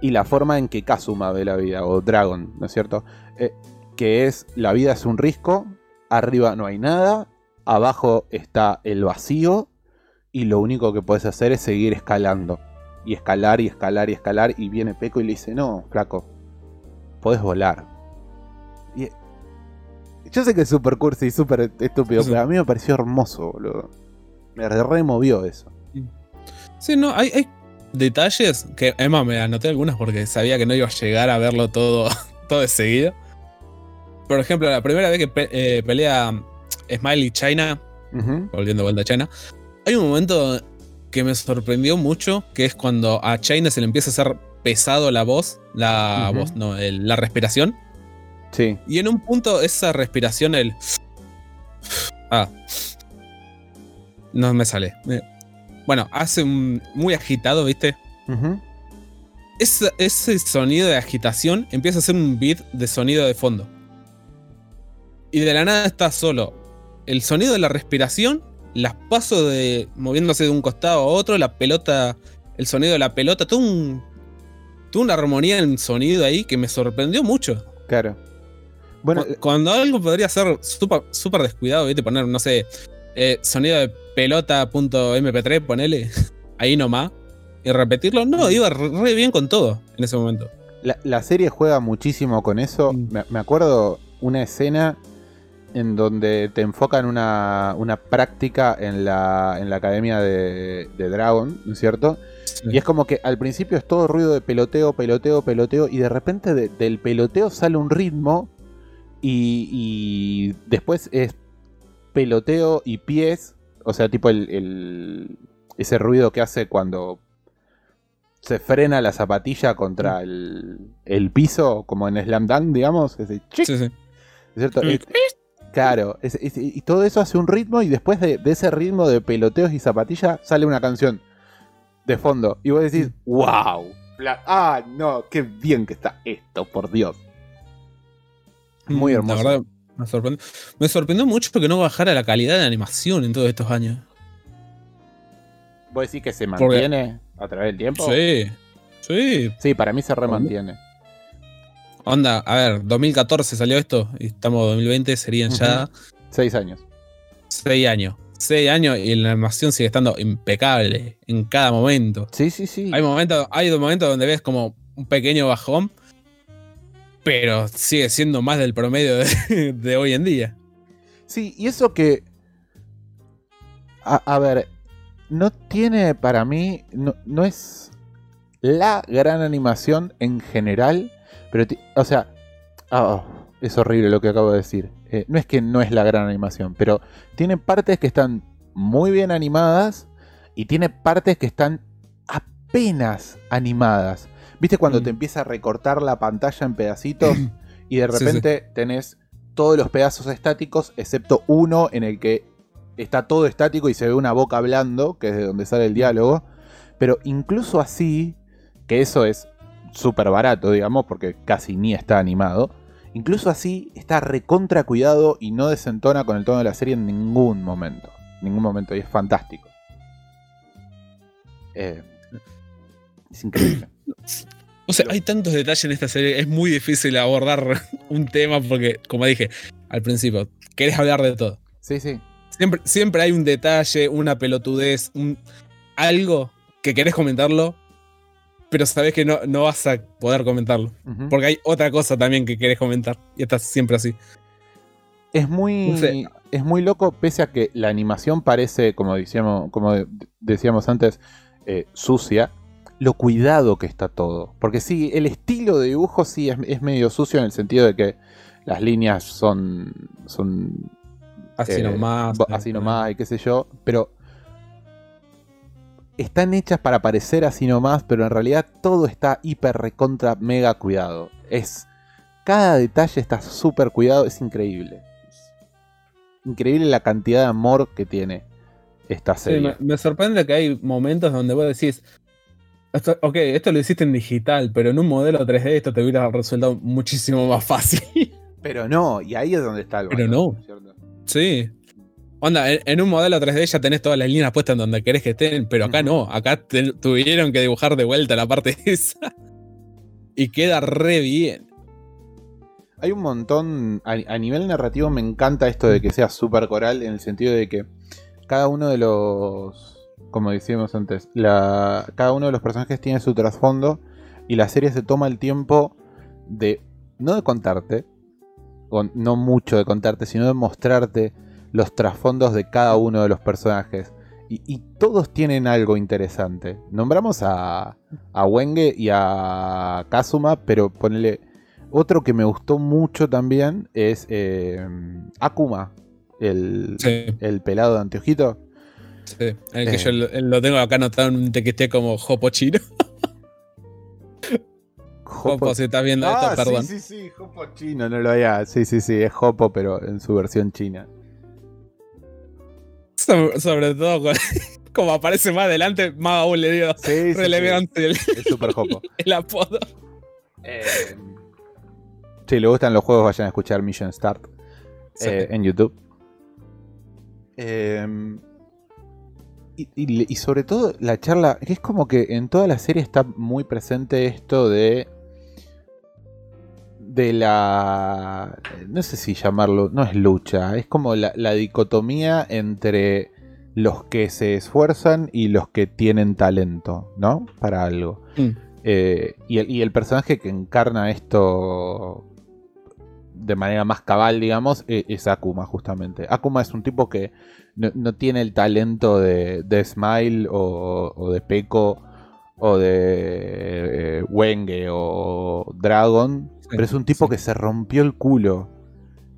y la forma en que Kazuma ve la vida, o Dragon, ¿no es cierto? Eh, que es, la vida es un risco, arriba no hay nada, abajo está el vacío, y lo único que puedes hacer es seguir escalando. Y escalar y escalar y escalar, y viene Peco y le dice, no, flaco, puedes volar. Y yo sé que es super cursi y súper estúpido, Sí. pero a mí me pareció hermoso, boludo. Me removió eso. Sí, no, hay, hay detalles que, Emma, me anoté algunas porque sabía que no iba a llegar a verlo todo, *laughs* todo de seguido. Por ejemplo, la primera vez que pe- eh, pelea Smiley China, Ujú. volviendo de vuelta a China, hay un momento que me sorprendió mucho, que es cuando a China se le empieza a hacer pesado la voz, la voz, no, el- la respiración. Sí. Y en un punto esa respiración, el... Ah. No me sale. Bueno, hace un muy agitado, ¿viste? Ese, ese sonido de agitación empieza a ser un beat de sonido de fondo. Y de la nada está solo el sonido de la respiración, las pasos de moviéndose de un costado a otro, la pelota, el sonido de la pelota, todo un, toda una armonía en sonido ahí que me sorprendió mucho. Claro. Bueno, Cu- Cuando algo podría ser súper súper descuidado, ¿viste? Poner, no sé, eh, sonido de pelota.mp3, ponele *laughs* ahí nomás. Y repetirlo, no, iba re bien con todo en ese momento. La, la serie juega muchísimo con eso. Mm. Me, me acuerdo una escena en donde te enfocan una, una práctica en la, en la academia de, de Dragon, ¿no es cierto? Y es como que al principio es todo ruido de peloteo, peloteo, peloteo, y de repente de- del peloteo sale un ritmo y, y después es peloteo y pies, o sea, tipo el, el- ese ruido que hace cuando se frena la zapatilla contra el, el piso, como en Slam Dunk, digamos, ese chic, Sí, sí. ¿cierto? Mm. Es- claro, es- es- y todo eso hace un ritmo y después de, de ese ritmo de peloteos y zapatilla sale una canción de fondo. Y vos decís, wow. ah, no, qué bien que está esto, por Dios. Muy Mm, hermoso. La verdad, me sorprendió. Me sorprendió mucho que no bajara la calidad de animación en todos estos años. ¿Vos decís que se Porque- mantiene a través del tiempo? Sí. Sí. Sí, para mí se remantiene. Onda, a ver, 2014 salió esto y estamos en 2020, serían ya Seis años. 6 años. 6 años y la animación sigue estando impecable en cada momento. Sí, sí, sí. Hay momentos, hay momentos donde ves como un pequeño bajón, pero sigue siendo más del promedio *laughs* de, hoy en día. Sí, y eso que. A, ver, no tiene para mí. No, no es la gran animación en general, pero. O sea. ah, es horrible lo que acabo de decir. Eh, no es que no es la gran animación, pero tiene partes que están muy bien animadas y tiene partes que están apenas animadas. ¿Viste cuando Mm. te empieza a recortar la pantalla en pedacitos *clears throat* y de Sí, sí. repente tenés todos los pedazos estáticos excepto uno en el que está todo estático y se ve una boca hablando, que es de donde sale el diálogo? Pero incluso así, que eso es súper barato, digamos, porque casi ni está animado. Incluso así está recontra cuidado y no desentona con el tono de la serie en ningún momento. Ningún momento. Y es fantástico. Eh, es increíble. O sea, hay tantos detalles en esta serie, es muy difícil abordar *laughs* un tema porque, como dije al principio, querés hablar de todo. Sí, sí. Siempre, siempre hay un detalle, una pelotudez, un, algo que querés comentarlo, pero sabés que no, no vas a poder comentarlo. Porque hay otra cosa también que querés comentar. Y estás siempre así. Es muy, No sé. es muy loco, pese a que la animación parece, como decíamos, como de- decíamos antes, eh, sucia, lo cuidado que está todo. Porque sí, el estilo de dibujo sí es, es medio sucio en el sentido de que las líneas son, son Así eh, nomás. así nomás y qué sé yo, pero están hechas para parecer así nomás, pero en realidad todo está hiper recontra mega cuidado. Es cada detalle está súper cuidado, es increíble. Increíble la cantidad de amor que tiene esta Sí, serie. me, me sorprende que hay momentos donde vos decís, esto- ok, esto lo hiciste en digital, pero en un modelo 3D esto te hubiera resuelto muchísimo más fácil. *laughs* Pero no, y ahí es donde está el Pero valor, no. ¿cierto? sí. Onda, en, en un modelo 3D ya tenés todas las líneas puestas en donde querés que estén, pero acá no, acá te- tuvieron que dibujar de vuelta la parte *laughs* esa. Y queda re bien. Hay un montón, a, a nivel narrativo me encanta esto de que sea súper coral en el sentido de que cada uno de los, como decíamos antes, la, cada uno de los personajes tiene su trasfondo y la serie se toma el tiempo de, no de contarte, o no mucho de contarte, sino de mostrarte los trasfondos de cada uno de los personajes. Y, y todos tienen algo interesante. Nombramos a, a Wenge y a Kazuma, pero ponele... Otro que me gustó mucho también es eh, Akuma, el, Sí, el pelado de anteojito. Sí. El que Eh. yo lo, lo tengo acá anotado en un que esté como Jopo Chino. Jopo, si estás viendo Ah, esto, perdón. Sí, sí, sí, Jopo chino, no lo había. Sí, sí, sí, es Jopo, pero en su versión china. Sobre, sobre todo con- *laughs* como aparece más adelante, más aún le dio Sí, sí, sí, relevante el, es super Jopo. *laughs* el apodo. Eh, si le gustan los juegos, vayan a escuchar Mission Start eh, en YouTube. Eh, y, y- y sobre todo la charla, que es como que en toda la serie está muy presente esto de. de la. no sé si llamarlo, no es lucha, es como la, la dicotomía entre los que se esfuerzan y los que tienen talento, ¿no? Para algo. Mm. Eh, y, el, y el personaje que encarna esto de manera más cabal, digamos, e- es Akuma, justamente. Akuma es un tipo que no, no tiene el talento de, de Smile o, o de Peko o de eh, Wenge o Dragon, pero es un tipo sí. que se rompió el culo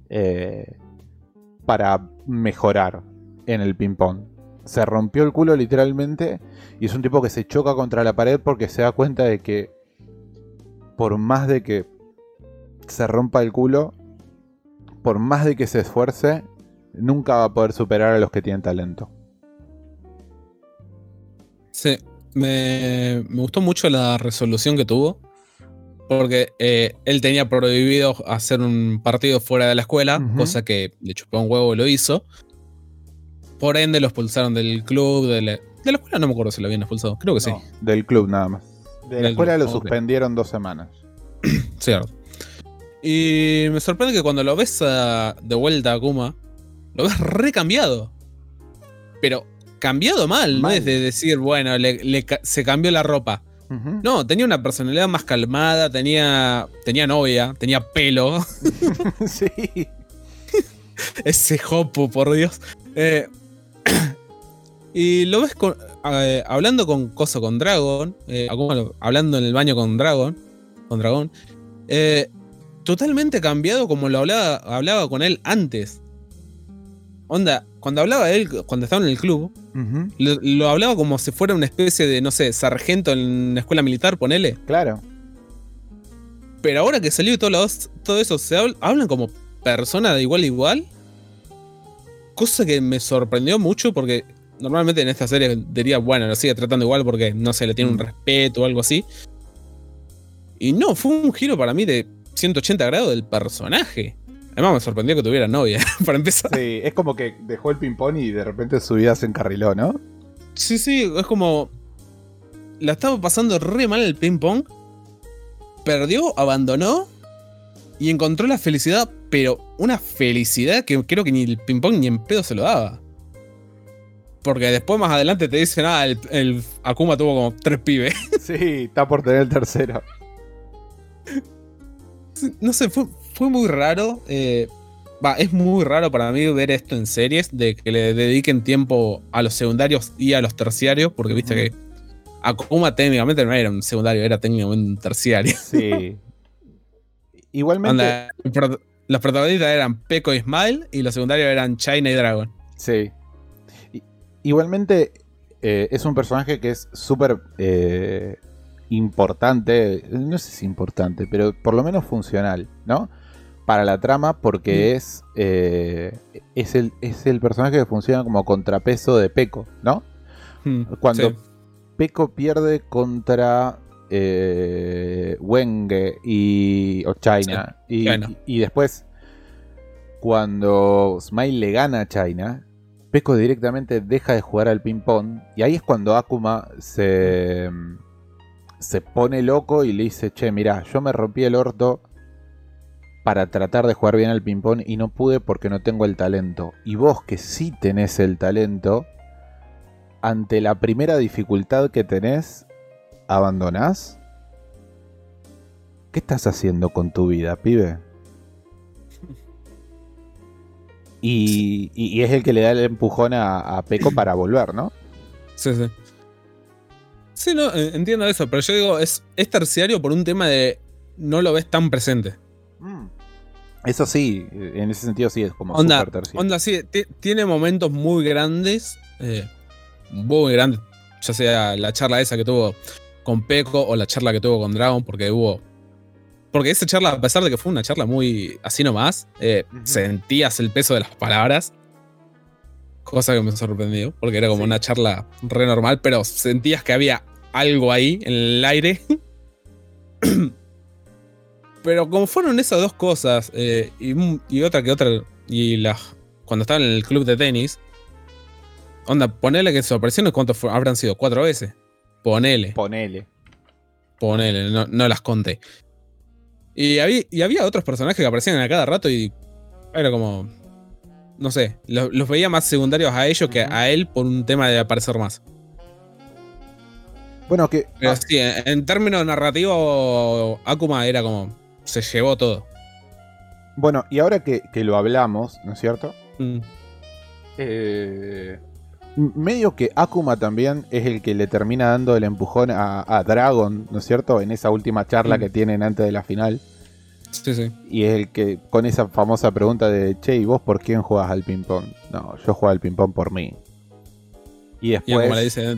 eh, para mejorar en el ping-pong. Se rompió el culo literalmente y es un tipo que se choca contra la pared porque se da cuenta de que por más de que se rompa el culo, por más de que se esfuerce, nunca va a poder superar a los que tienen talento. Sí, me, me gustó mucho la resolución que tuvo. Porque eh, él tenía prohibido hacer un partido fuera de la escuela, cosa que le chupó un huevo y lo hizo. Por ende, lo expulsaron del club, de la, de la escuela no me acuerdo si lo habían expulsado, creo que sí. Del club nada más. De la Del escuela club, lo suspendieron dos semanas. *clears throat* Cierto. Y me sorprende que cuando lo ves a- de vuelta a Kuma, lo ves recambiado. Pero cambiado mal, no es de decir, bueno, le- le ca- se cambió la ropa. No, tenía una personalidad más calmada, tenía, tenía novia, tenía pelo. *laughs* sí. *laughs* Ese jopo, por Dios. Eh, *clears throat* y lo ves con- eh, hablando con Coso, con Dragon. eh, hablando en el baño con Dragon. Con Dragon. eh, totalmente cambiado como lo hablaba, hablaba con él antes. Onda, cuando hablaba él, cuando estaba en el club, lo, lo hablaba como si fuera una especie de, no sé, sargento en una escuela militar, ponele. Claro. Pero ahora que salió y todo, lo- todo eso, se habl- hablan como persona de igual a igual. Cosa que me sorprendió mucho porque normalmente en esta serie diría, bueno, lo sigue tratando igual porque no sé, le tiene un Mm. respeto o algo así. Y no, fue un giro para mí de 180 grados del personaje. Además me sorprendió que tuviera novia, *laughs* para empezar. Sí, es como que dejó el ping-pong y de repente su vida se encarriló, ¿no? Sí, sí, es como. La estaba pasando re mal el ping-pong. Perdió, abandonó. Y encontró la felicidad, pero una felicidad que creo que ni el ping-pong ni en pedo se lo daba. Porque después más adelante te dicen, ah, el, el Akuma tuvo como tres pibes. *laughs* Sí, está por tener el tercero. *laughs* no sé, fue, fue muy raro. eh, Va, es muy raro para mí ver esto en series, de que le dediquen tiempo a los secundarios y a los terciarios, porque viste Ujú. que Akuma técnicamente no era un secundario, era técnicamente un terciario. Sí. *laughs* Igualmente. Los protagonistas eran Peko y Smile, y los secundarios eran China y Dragon. Sí. Igualmente eh, es un personaje que es súper eh, importante. No sé si importante, pero por lo menos funcional, ¿no? Para la trama porque es, eh, es, el, es el personaje que funciona como contrapeso de Peco, ¿no? Mm, Cuando sí. Peco pierde contra eh, Wenge y, o China, y, China. y después cuando Smile le gana a China, Peco directamente deja de jugar al ping-pong y ahí es cuando Akuma se, se pone loco y le dice, che, mirá, yo me rompí el orto para tratar de jugar bien al ping-pong y no pude porque no tengo el talento. Y vos que sí tenés el talento, ante la primera dificultad que tenés, ¿abandonás? ¿Qué estás haciendo con tu vida, pibe? *laughs* Y, y- y es el que le da el empujón a, a Peco *coughs* para volver, ¿no? Sí, sí. Sí, no, eh, entiendo eso, pero yo digo, es, es terciario por un tema de no lo ves tan presente. Eso sí, en ese sentido sí es como Onda, terciario. onda sí, ti- tiene momentos muy grandes, eh, muy grandes, ya sea la charla esa que tuvo con Peco o la charla que tuvo con Dragon, porque hubo... Porque esa charla, a pesar de que fue una charla muy así nomás, eh, sentías el peso de las palabras. Cosa que me sorprendió, porque era como Sí. una charla re normal, pero sentías que había algo ahí en el aire. *clears throat* *clears throat* pero como fueron esas dos cosas, eh, y, otra que otra, y las cuando estaba en el club de tenis, onda, ponele que sorpresiones, ¿cuántos fu- habrán sido? ¿Cuatro veces? Ponele. Ponele. Ponele, no, no las conté. Y había, y había otros personajes que aparecían a cada rato y era como. No sé, lo- los, veía más secundarios a ellos que a él por un tema de aparecer más. Bueno, que Pero ah, sí, en, en términos narrativos, Akuma era como. Se llevó todo. bueno, y ahora que, que lo hablamos, ¿no es cierto? Mm, Eh, medio que Akuma también es el que le termina dando el empujón a, a Dragon, ¿no es cierto? En esa última charla Mm. que tienen antes de la final. Sí, sí. Y es el que, con esa famosa pregunta de, che, ¿y vos por quién jugás al ping-pong? No, yo juego al ping-pong por mí. Y después, le dice,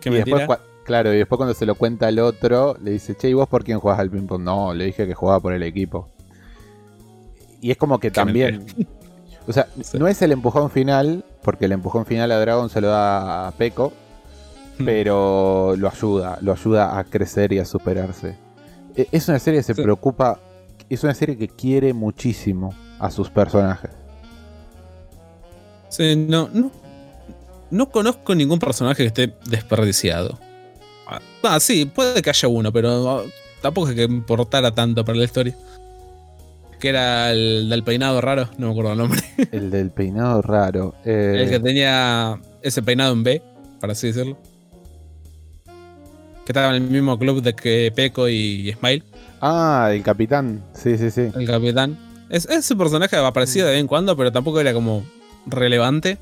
qué y después claro, y después cuando se lo cuenta al otro, le dice, che, ¿y vos por quién jugás al ping-pong? No, le dije que jugaba por el equipo. Y es como que también... *laughs* O sea, Sí. no es el empujón final, porque el empujón final a Dragon se lo da a Peco, Mm. pero lo ayuda, lo ayuda a crecer y a superarse. E- Es una serie que se Sí. preocupa, es una serie que quiere muchísimo a sus personajes. Sí, no, no. No conozco ningún personaje que esté desperdiciado. Ah, sí, puede que haya uno, pero ah, tampoco es que importara tanto para la historia. Que era el del peinado raro, no me acuerdo el nombre. *laughs* El del peinado raro. eh, El que tenía ese peinado en B, para así decirlo. Que estaba en el mismo club de que Peco y Smile, Ah, el capitán. Sí, sí, sí. el capitán. Es, ese personaje aparecía de vez en cuando, pero tampoco era como relevante.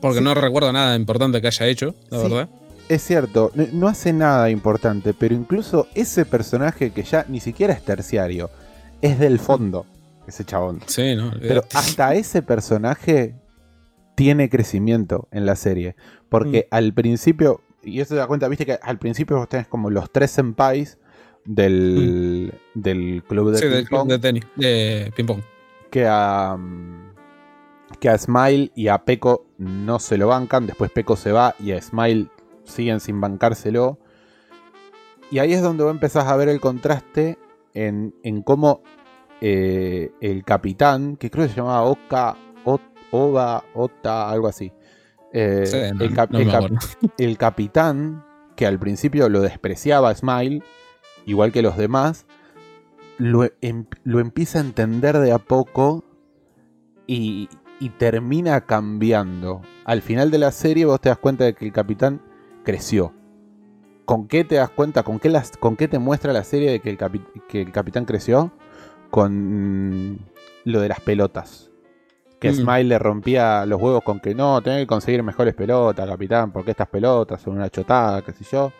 Porque Sí. no recuerdo nada importante que haya hecho, la Sí. verdad. Es cierto, no, hace nada importante, pero incluso ese personaje que ya ni siquiera es terciario, es del fondo, ese chabón. Sí, ¿no? Pero hasta ese personaje tiene crecimiento en la serie. Porque Mm. al principio, y eso te da cuenta, viste que al principio vos tenés como los tres senpais del, del club de Mm. Sí, del club ping-pong de tenis, de ping-pong. que a, mm, que a Smile y a Peco no se lo bancan. Después Peco se va y a Smile siguen sin bancárselo. Y ahí es donde vos empezás a ver el contraste en, en cómo eh, el capitán, que creo que se llamaba Oka, O- Oba, Ota, algo así. eh, Sí, no, el, cap- no el cap- *laughs* capitán, que al principio lo despreciaba a Smile, igual que los demás, lo, em- lo empieza a entender de a poco y, y termina cambiando. Al final de la serie vos te das cuenta de que el capitán creció. ¿Con qué te das cuenta? ¿Con qué, las, con qué te muestra la serie de que el, capi- que el capitán creció? Con lo de las pelotas. Que Mm. Smile le rompía los huevos con que no, tenés que conseguir mejores pelotas, capitán, porque estas pelotas son una chotada, qué sé yo.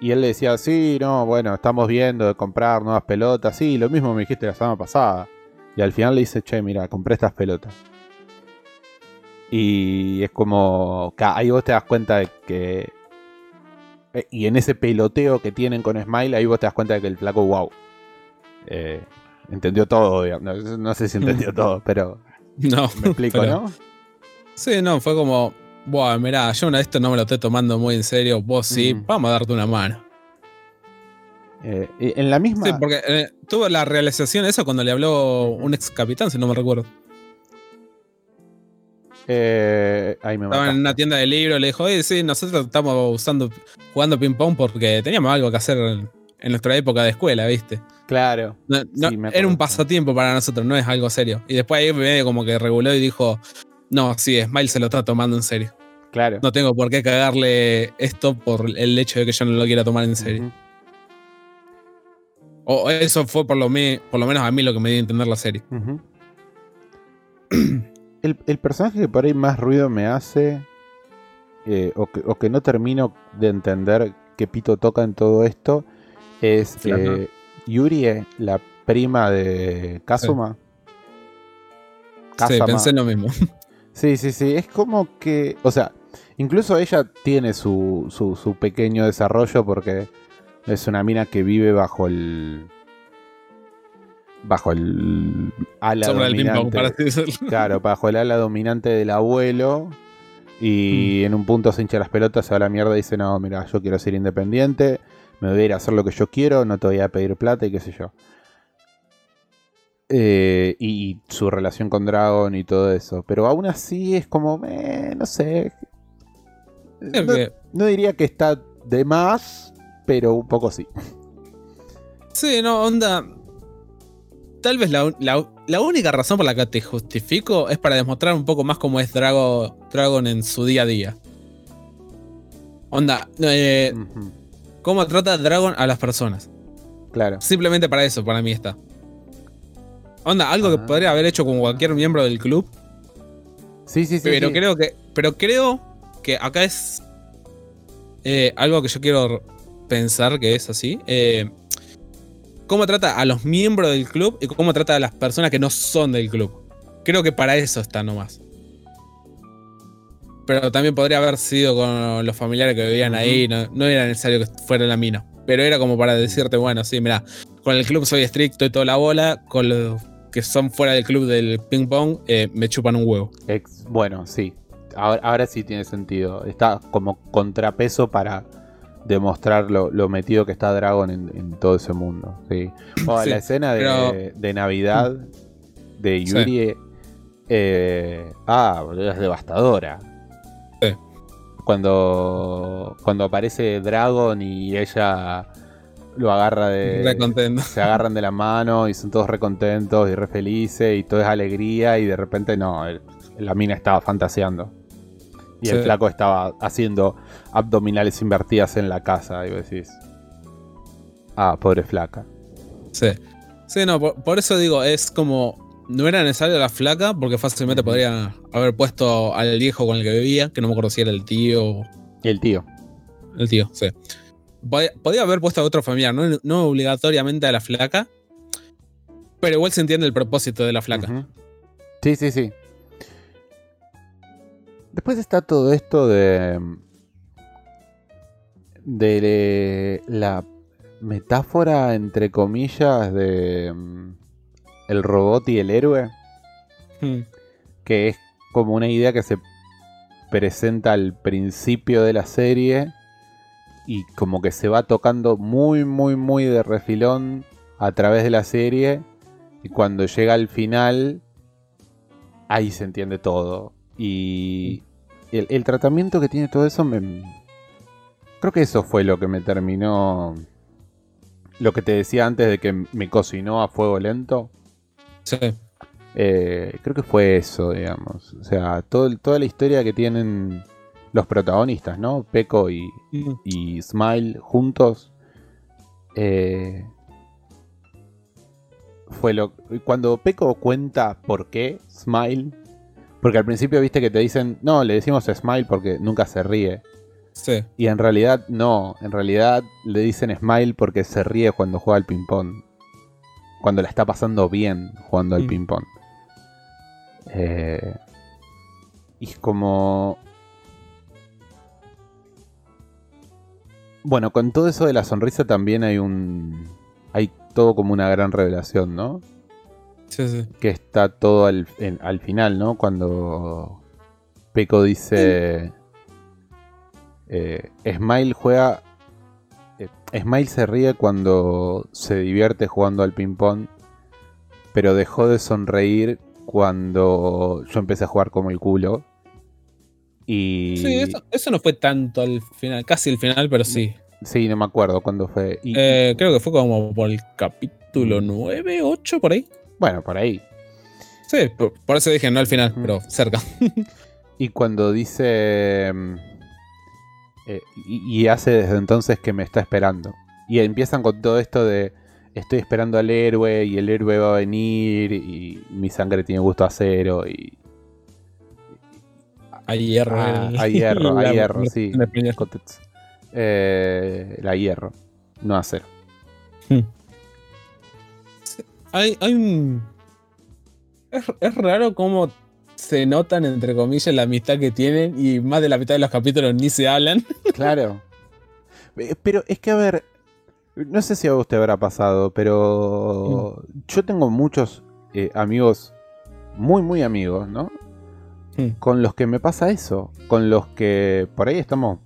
Y él le decía, sí, no, bueno, estamos viendo de comprar nuevas pelotas. Sí, lo mismo me dijiste la semana pasada. Y al final le dice, che, mira, compré estas pelotas. Y es como, ahí vos te das cuenta de que... eh, Y en ese peloteo que tienen con Smile, ahí vos te das cuenta de que el flaco, wow. eh, entendió todo, digamos. No, no sé si entendió *laughs* todo, pero No. me explico, pero- ¿no? Sí, no, fue como, Buah, mirá, yo una de esto no me lo estoy tomando muy en serio, vos sí, Mm. vamos a darte una mano. Eh, en la misma. Sí, porque eh, tuvo la realización eso cuando le habló un ex capitán, si no me recuerdo. Eh, ahí me Estaba en una tienda de libros, le dijo, oye, sí, nosotros estamos usando, jugando ping-pong porque teníamos algo que hacer en, nuestra época de escuela, ¿viste? Claro. No- no, Sí, me acuerdo. era un pasatiempo para nosotros, no es algo serio. Y después ahí medio como que reguló y dijo, no, sí, Smile se lo está tomando en serio. Claro. No tengo por qué cagarle esto por el hecho de que yo no lo quiera tomar en serio. O eso fue por lo, me- por lo menos a mí lo que me dio a entender la serie. Ujú. *clears throat* el, el personaje que por ahí más ruido me hace, eh, o, que, o que no termino de entender qué pito toca en todo esto, es eh, Yurie, la prima de Kazuma. Sí, Kazama. pensé lo mismo. Sí, sí, sí. Es como que. O sea, incluso ella tiene su, su, su pequeño desarrollo porque es una mina que vive bajo el. Bajo el ala ping-pong, dominante. Claro, bajo el ala dominante del abuelo. Y Mm. en un punto se hincha las pelotas, se va a la mierda y dice: No, mira, yo quiero ser independiente, me voy a ir a hacer lo que yo quiero, no te voy a pedir plata y qué sé yo. Eh, y, y su relación con Dragon y todo eso. Pero aún así es como, eh, no sé. No, no diría que está de más, pero un poco sí. Sí, no, onda. Tal vez la, la- la única razón por la que te justifico es para demostrar un poco más cómo es Drago, Dragon en su día a día. Onda, eh, cómo trata Dragon a las personas. Claro. Simplemente para eso, para mí está. Onda, algo que Ah. podría haber hecho con cualquier miembro del club, Sí, sí, sí. pero sí. creo que. Pero creo que acá es. eh, algo que yo quiero pensar que es así. eh, cómo trata a los miembros del club y cómo trata a las personas que no son del club. Creo que para eso está nomás. Pero también podría haber sido con los familiares que vivían ahí. No, no era necesario que fuera la mina. Pero era como para decirte, bueno, sí, mira, con el club soy estricto y toda la bola. Con los que son fuera del club del ping pong, eh, me chupan un huevo. Ex- bueno, sí. Ahora, ahora sí tiene sentido. Está como contrapeso para demostrar lo, lo metido que está Dragon en, en todo ese mundo. Sí. Bueno, Sí, la escena de, pero- de Navidad de Yuri. eh, ah, es devastadora. Sí. Cuando, cuando aparece Dragon y ella lo agarra de. Se agarran de la mano y son todos re contentos y re felices y todo es alegría y de repente no, la mina estaba fantaseando. Y el flaco estaba haciendo abdominales invertidas en la casa y vos decís, ah, pobre flaca. Sí. Sí, no, por, por eso digo, es como. No era necesario la flaca, porque fácilmente podría haber puesto al viejo con el que vivía, que no me acuerdo si era el tío. el tío. El tío, sí. Podía, podía haber puesto a otro familiar, no, no obligatoriamente a la flaca. Pero igual se entiende el propósito de la flaca. Sí, sí, sí. Después está todo esto de. de la metáfora, entre comillas, de. mm, el robot y el héroe. Mm, que es como una idea que se presenta al principio de la serie y como que se va tocando muy, muy, muy de refilón a través de la serie y cuando llega al final ahí se entiende todo y el, el tratamiento que tiene todo eso me creo que eso fue lo que me terminó lo que te decía antes de que me cocinó a fuego lento Sí. eh, creo que fue eso, digamos. O sea, todo, toda la historia que tienen los protagonistas, ¿no? Peco y, Mm, y Smile juntos. eh, fue lo. Cuando Peco cuenta por qué Smile. Porque al principio viste que te dicen, no, le decimos Smile porque nunca se ríe. Sí. Y en realidad no, en realidad le dicen Smile porque se ríe cuando juega al ping-pong. Cuando la está pasando bien jugando al Mm. ping-pong. Eh, y es como... Bueno, con todo eso de la sonrisa también hay un... Hay todo como una gran revelación, ¿no? Sí, sí. que está todo al, en- al final, ¿no? Cuando Peco dice... eh, Smile juega... eh, Smile se ríe cuando se divierte jugando al ping-pong, pero dejó de sonreír cuando yo empecé a jugar como el culo. Y... Sí, eso, eso no fue tanto al final, casi el final, pero sí. Sí, no me acuerdo cuándo fue. Y- Eh, creo que fue como por el capítulo 9, 8, por ahí. Bueno, por ahí. Sí, por, por eso dije no al final, pero cerca. *laughs* Y cuando dice. mm, eh, y, y hace desde entonces que me está esperando. Y empiezan con todo esto de. Estoy esperando al héroe y el héroe va a venir y mi sangre tiene gusto a cero y. Hay hierro. Ah, el- hay hierro, *laughs* la- hierro, la- sí. la. Eh, la hierro, no a cero. Hay, hay un. Es, es raro cómo se notan, entre comillas, la amistad que tienen y más de la mitad de los capítulos ni se hablan. *laughs* Claro. Eh, Pero es que, a ver, no sé si a vos te habrá pasado, pero yo tengo muchos eh, amigos, muy, muy amigos, ¿no? Mm. Con los que me pasa eso, con los que por ahí estamos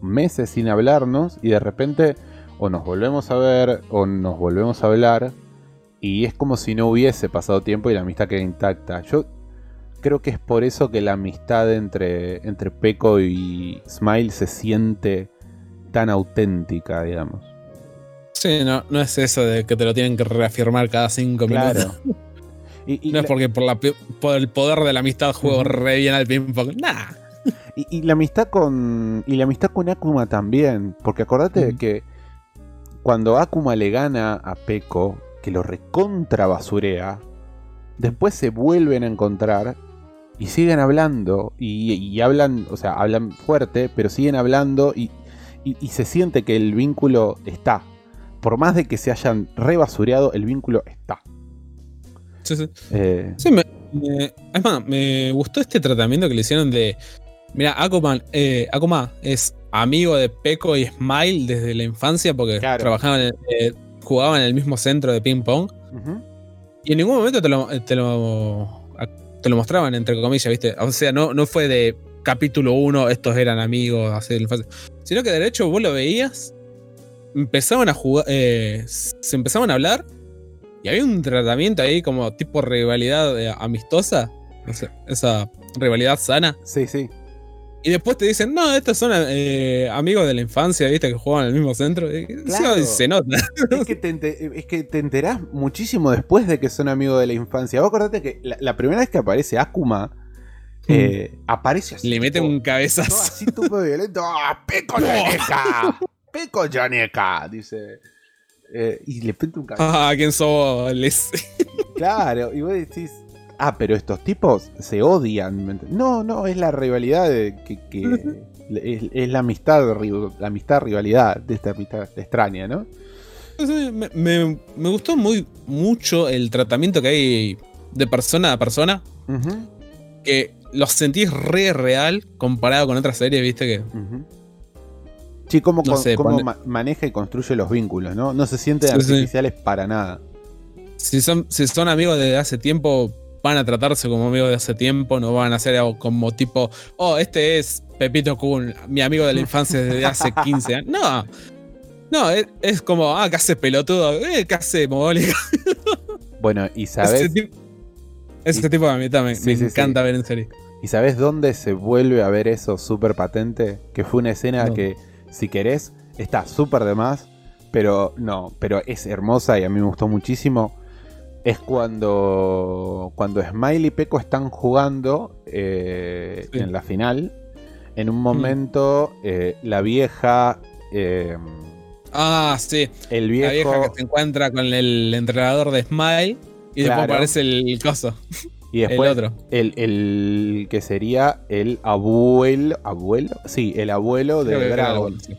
meses sin hablarnos y de repente o nos volvemos a ver o nos volvemos a hablar y es como si no hubiese pasado tiempo y la amistad queda intacta. Yo creo que es por eso que la amistad entre, entre Peco y Smile se siente tan auténtica, digamos. Sí, no, no es eso de que te lo tienen que reafirmar cada cinco Claro. minutos. Y, y No es porque por, la, por el poder de la amistad juego Ujú. re bien al ping-pong. Nah. y- y la amistad con. Y la amistad con Akuma también. Porque acordate de que cuando Akuma le gana a Peco, que lo recontra basurea, después se vuelven a encontrar y siguen hablando. Y, y hablan, o sea, hablan fuerte, pero siguen hablando y, y- y se siente que el vínculo está. Por más de que se hayan rebasureado, el vínculo está. Sí, sí. Eh, Sí, me, me- es más, me gustó este tratamiento que le hicieron de. Mira, Akuma, eh, Akuma es amigo de Peco y Smile desde la infancia porque Claro. trabajaban, en- eh, jugaban en el mismo centro de ping pong. ujú. Y en ningún momento te lo, te lo, te lo mostraban, entre comillas, ¿viste? O sea, no, no fue de capítulo 1, estos eran amigos, así. Sino que de hecho vos lo veías, empezaban a jugar, eh, se empezaban a hablar y había un tratamiento ahí como tipo rivalidad eh, amistosa, no sé, esa rivalidad sana. Sí, sí. Y después te dicen, no, estos son eh, amigos de la infancia, ¿viste? Que jugaban en el mismo centro. Y, sí, Claro. se nota. Es que, te, es que te enterás muchísimo después de que son amigos de la infancia. Vos acordate que la, la primera vez que aparece Akuma, eh, aparece así. Le tipo, un todo cabezazo. así todo violento. ¡Ah, ¡Peco *laughs* Yaneca! ¡Peco Yaneca! Dice. Eh, y le pete un cabezazo. Ah, ¿quién sos? Les... Claro, y vos decís. Ah, pero estos tipos se odian. ¿me ent- No, no, es la rivalidad de que. que- es, es la amistad, la amistad rivalidad de esta amistad extraña, ¿no? Me, me- me gustó muy mucho el tratamiento que hay de persona a persona. Que los sentís re real comparado con otras series, viste que. Sí, cómo, No con- sé, cómo pone- ma- maneja y construye los vínculos, ¿no? No se sienten Sí, sí. artificiales para nada. Si son, si son amigos de hace tiempo, van a tratarse como amigos de hace tiempo, no van a ser algo como tipo, oh, este es Pepito Kun, mi amigo de la infancia desde hace *laughs* 15 años. No. No, es, es como, ah, ¿qué hace pelotudo? Eh, ¿Qué hace mogólica? *laughs* Bueno, y Ese, sabes, tipo, ese Y- tipo de amistad me, Sí, me sí, encanta ver en serie. ¿y sabes dónde se vuelve a ver eso súper patente? Que fue una escena No. que, si querés, está súper de más, pero no, pero es hermosa y a mí me gustó muchísimo. Es cuando, cuando Smile y Peco están jugando eh, Sí. en la final. En un momento, eh, la vieja, eh, Ah, sí. el La viejo, vieja que se encuentra con el entrenador de Smile y después aparece el coso, y *laughs* después el otro. El, el que sería el abuelo. ¿Abuelo? Sí, el abuelo de Dragon. el- sí.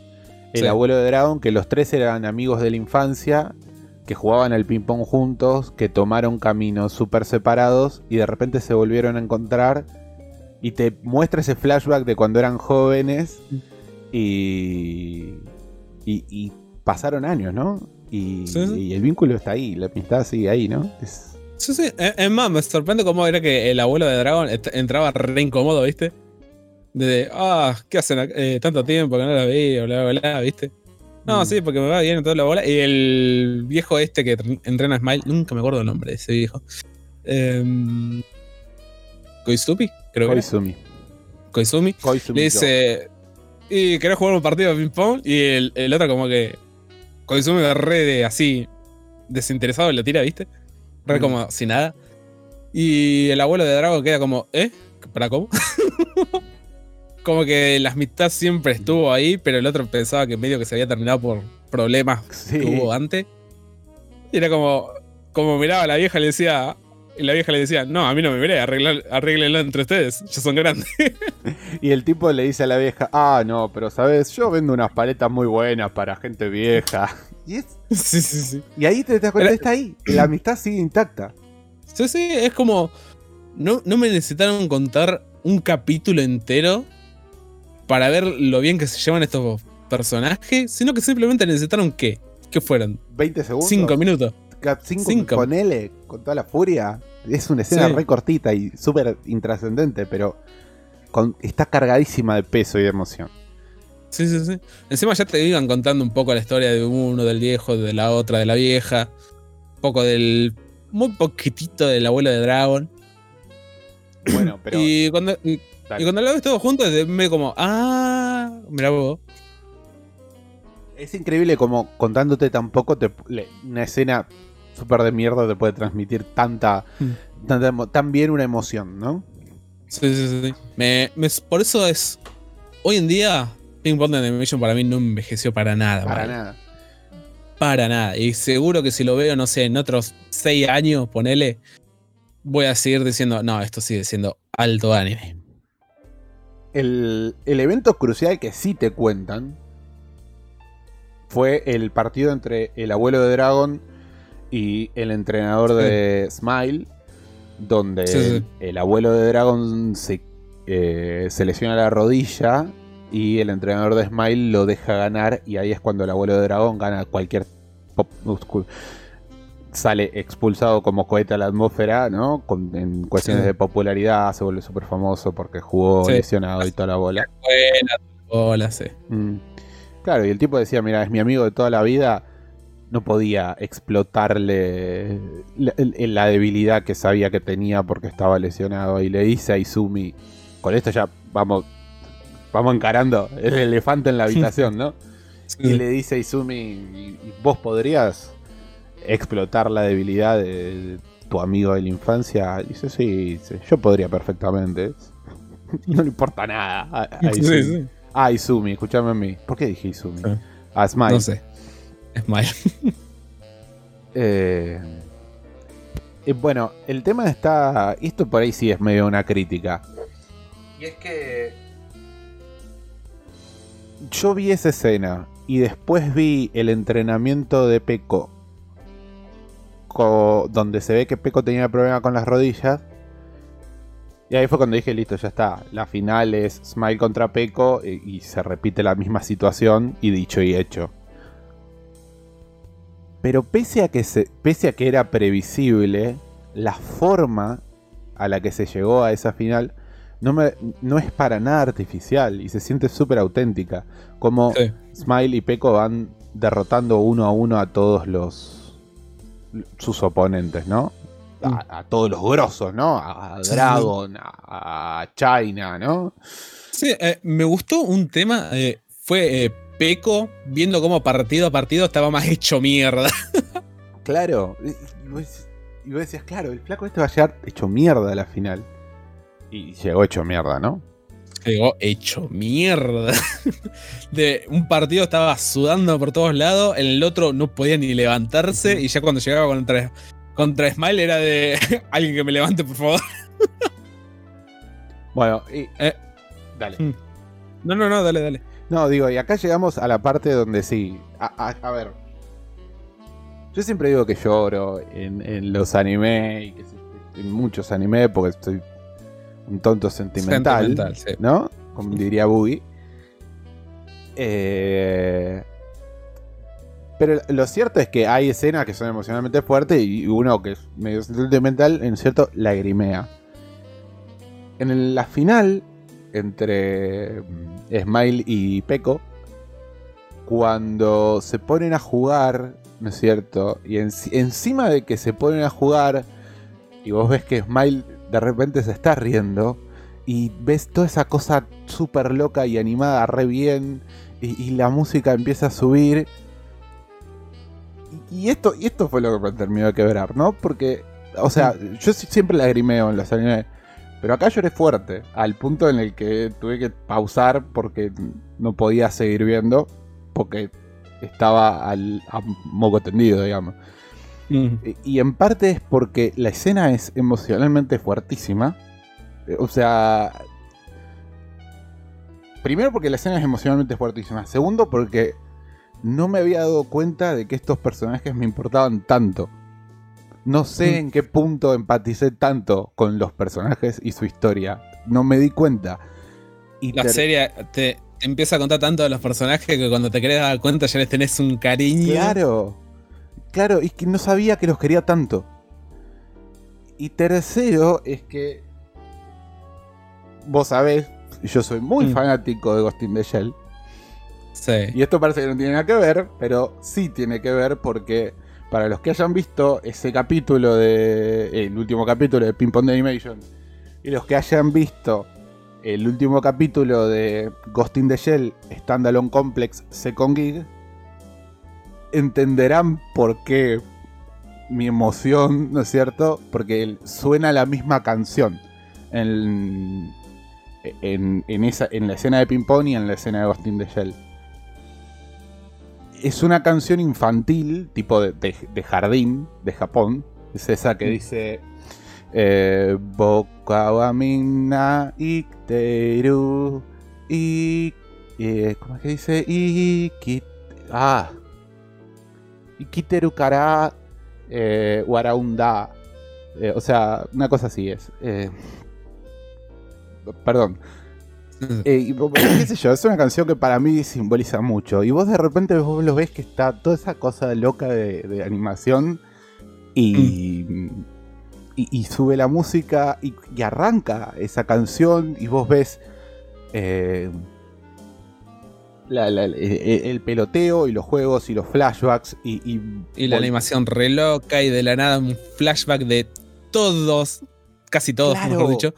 El Sí. abuelo de Dragon, que los tres eran amigos de la infancia, que jugaban al ping-pong juntos, que tomaron caminos súper separados y de repente se volvieron a encontrar. Y te muestra ese flashback de cuando eran jóvenes y. y, y pasaron años, ¿no? Y, Sí, sí. y el vínculo está ahí, la amistad sigue ahí, ¿no? Es- Sí, sí. Es es más, me sorprende cómo era que el abuelo de Dragon entraba re incómodo, ¿viste? De, ah, ¿qué hacen ac- eh, tanto tiempo que no la veo, bla, bla, bla, ¿viste? No, Mm. sí, porque me va bien en toda la bola. Y el viejo este que tr- entrena a Smile, nunca me acuerdo el nombre de ese viejo. Em, Koizumi, creo que era. Koizumi. Koizumi. Koizumi Le dice, y querés jugar un partido de ping pong. Y el, el otro, como que Koizumi re de así, desinteresado, le tira, ¿viste? Re Mm. como sin nada. Y el abuelo de Drago queda como, ¿eh? ¿Para cómo? *laughs* como que la amistad siempre estuvo ahí, pero el otro pensaba que medio que se había terminado por problemas Sí. que hubo antes. Y era como, como miraba a la vieja y le decía, y la vieja le decía, no, a mí no me miré, arréglenlo entre ustedes, ya son grandes. *laughs* Y el tipo le dice a la vieja, ah, no, pero sabes, yo vendo unas paletas muy buenas para gente vieja. *laughs* Y, es- sí, sí, sí. y ahí te das cuenta, Era- está ahí. La amistad sigue intacta. Sí, sí, es como. No, no me necesitaron contar un capítulo entero para ver lo bien que se llevan estos personajes, sino que simplemente necesitaron qué? ¿Qué fueron? 20 segundos. Cinco minutos. 5 Cinco. con L, con toda la furia. Es una escena Sí. re cortita y súper intrascendente, pero con- está cargadísima de peso y de emoción. Sí, sí, sí. Encima ya te iban contando un poco la historia de uno, del viejo, de la otra, de la vieja. Un poco del. Muy poquitito del abuelo de Dragon. Bueno, pero. y cuando. Y cuando lo ves todo junto, me como. Ah, mira vos. Es increíble como contándote tan poco, te- le- una escena súper de mierda te puede transmitir tanta, Mm. tanta tan bien una emoción, ¿no? Sí, sí, sí. Me, me- por eso es. Hoy en día, Ping Pong Animation para mí no envejeció para nada. Para nada. Para nada. Y seguro que si lo veo, no sé, en otros seis años, ponele, voy a seguir diciendo, no, esto sigue siendo alto anime. El, el evento crucial que sí te cuentan fue el partido entre el abuelo de Dragon y el entrenador de Smile, donde Sí, sí. El, el abuelo de Dragon se, eh, se lesiona la rodilla y el entrenador de Smile lo deja ganar y ahí es cuando el abuelo de Dragon gana cualquier pop- sale expulsado como cohete a la atmósfera, ¿no? Con- en cuestiones Sí. de popularidad se vuelve súper famoso porque jugó Sí. lesionado y toda la bola. Buena, hola, sí. Mm. Claro, y el tipo decía, mira, es mi amigo de toda la vida, no podía explotarle la, debilidad que sabía que tenía porque estaba lesionado. Y le dice a Izumi, con esto ya vamos, vamos encarando el elefante en la habitación, ¿no? *laughs* Y le dice a Izumi, "¿Y- y ¿vos podrías explotar la debilidad de tu amigo de la infancia? Dice, sí, dice, yo podría perfectamente. *laughs* no le importa nada a, a Sí, Izumi. sí. Ah, Izumi, escúchame a mí. ¿Por qué dije Izumi? Sí. Ah, Smile. No sé. Smile. *laughs* Eh, eh, bueno, el tema está. Esto por ahí sí es medio una crítica. Y es que. Yo vi esa escena y después vi el entrenamiento de Peco. Donde se ve que Peco tenía problema con las rodillas. Y ahí fue cuando dije, listo, ya está. La final es Smile contra Peco y, y se repite la misma situación y dicho y hecho. Pero pese a que, se, pese a que era previsible, la forma a la que se llegó a esa final no, me, no es para nada artificial y se siente súper auténtica. Como Sí. Smile y Peco van derrotando uno a uno a todos los sus oponentes, ¿no? A, a todos los grosos, ¿no? A, Mm. Dragon, a, a China, ¿no? Sí, eh, me gustó un tema. eh, fue eh, Peco viendo cómo partido a partido estaba más hecho mierda. *laughs* Claro. Y vos decías, claro, el flaco este va a llegar hecho mierda a la final. Y llegó hecho mierda, ¿no? Llegó hecho mierda. *laughs* De un partido estaba sudando por todos lados, en el otro no podía ni levantarse. Y ya cuando llegaba contra, contra Smile era de *laughs* alguien que me levante, por favor. *laughs* Bueno, y. Eh. Dale. Mm. No, no, no, dale, dale. No, digo, y acá llegamos a la parte donde sí. A, a- a ver. Yo siempre digo que lloro en, en los anime y que sí, en muchos anime porque estoy un tonto sentimental. Sentimental, sí. ¿No? Como diría Boogie. Eh, Pero lo cierto es que hay escenas que son emocionalmente fuertes y uno que es medio sentimental, en cierto, lagrimea. En el- la final, entre mm, Smile y Peco, cuando se ponen a jugar, ¿no es cierto? Y enci- encima de que se ponen a jugar, y vos ves que Smile de repente se está riendo, y ves toda esa cosa súper loca y animada re bien, y, y la música empieza a subir. Y, y esto, y esto fue lo que me terminó de quebrar, ¿no? Porque, o sea, yo si- siempre lagrimeo en los animes, pero acá lloré fuerte, al punto en el que tuve que pausar porque no podía seguir viendo, porque estaba al, a moco tendido, digamos. Mm. Y- Y en parte es porque la escena es emocionalmente fuertísima. Eh, O sea. Primero porque la escena es emocionalmente fuertísima. Segundo porque no me había dado cuenta de que estos personajes me importaban tanto. No sé Mm. en qué punto empaticé tanto con los personajes y su historia. No me di cuenta. Y La serie te empieza a contar tanto de los personajes que cuando te querés dar cuenta ya les tenés un cariño. Claro. Claro, es que no sabía que los quería tanto. Y tercero es que. Vos sabés, yo soy muy Mm. fanático de Ghost in the Shell. Sí. Y esto parece que no tiene nada que ver, pero sí tiene que ver porque para los que hayan visto ese capítulo de. El último capítulo de Ping Pong de Animation. Y los que hayan visto el último capítulo de Ghost in the Shell Standalone Complex Second Gig. Entenderán por qué mi emoción, ¿no es cierto? Porque suena la misma canción. En, en, en esa, en la escena de Ping Pong y en la escena de Ghost in the Shell es una canción infantil, tipo de, de- de jardín de Japón. Es esa que dice. Eh, Boka wa minna ikteru. Y. eh, ¿Cómo es que dice? Ah. Ikiteru kara. Eh, waraunda. Eh, o sea, una cosa así es. Eh, perdón. *laughs* Eh, y qué sé yo, es una canción que para mí simboliza mucho. Y vos de repente vos lo ves que está toda esa cosa loca de, de animación y, y, y sube la música y, y arranca esa canción y vos ves la- la- el, el peloteo y los juegos y los flashbacks y, y, Y la animación re loca y de la nada un flashback de todos, casi todos, Claro. mejor dicho,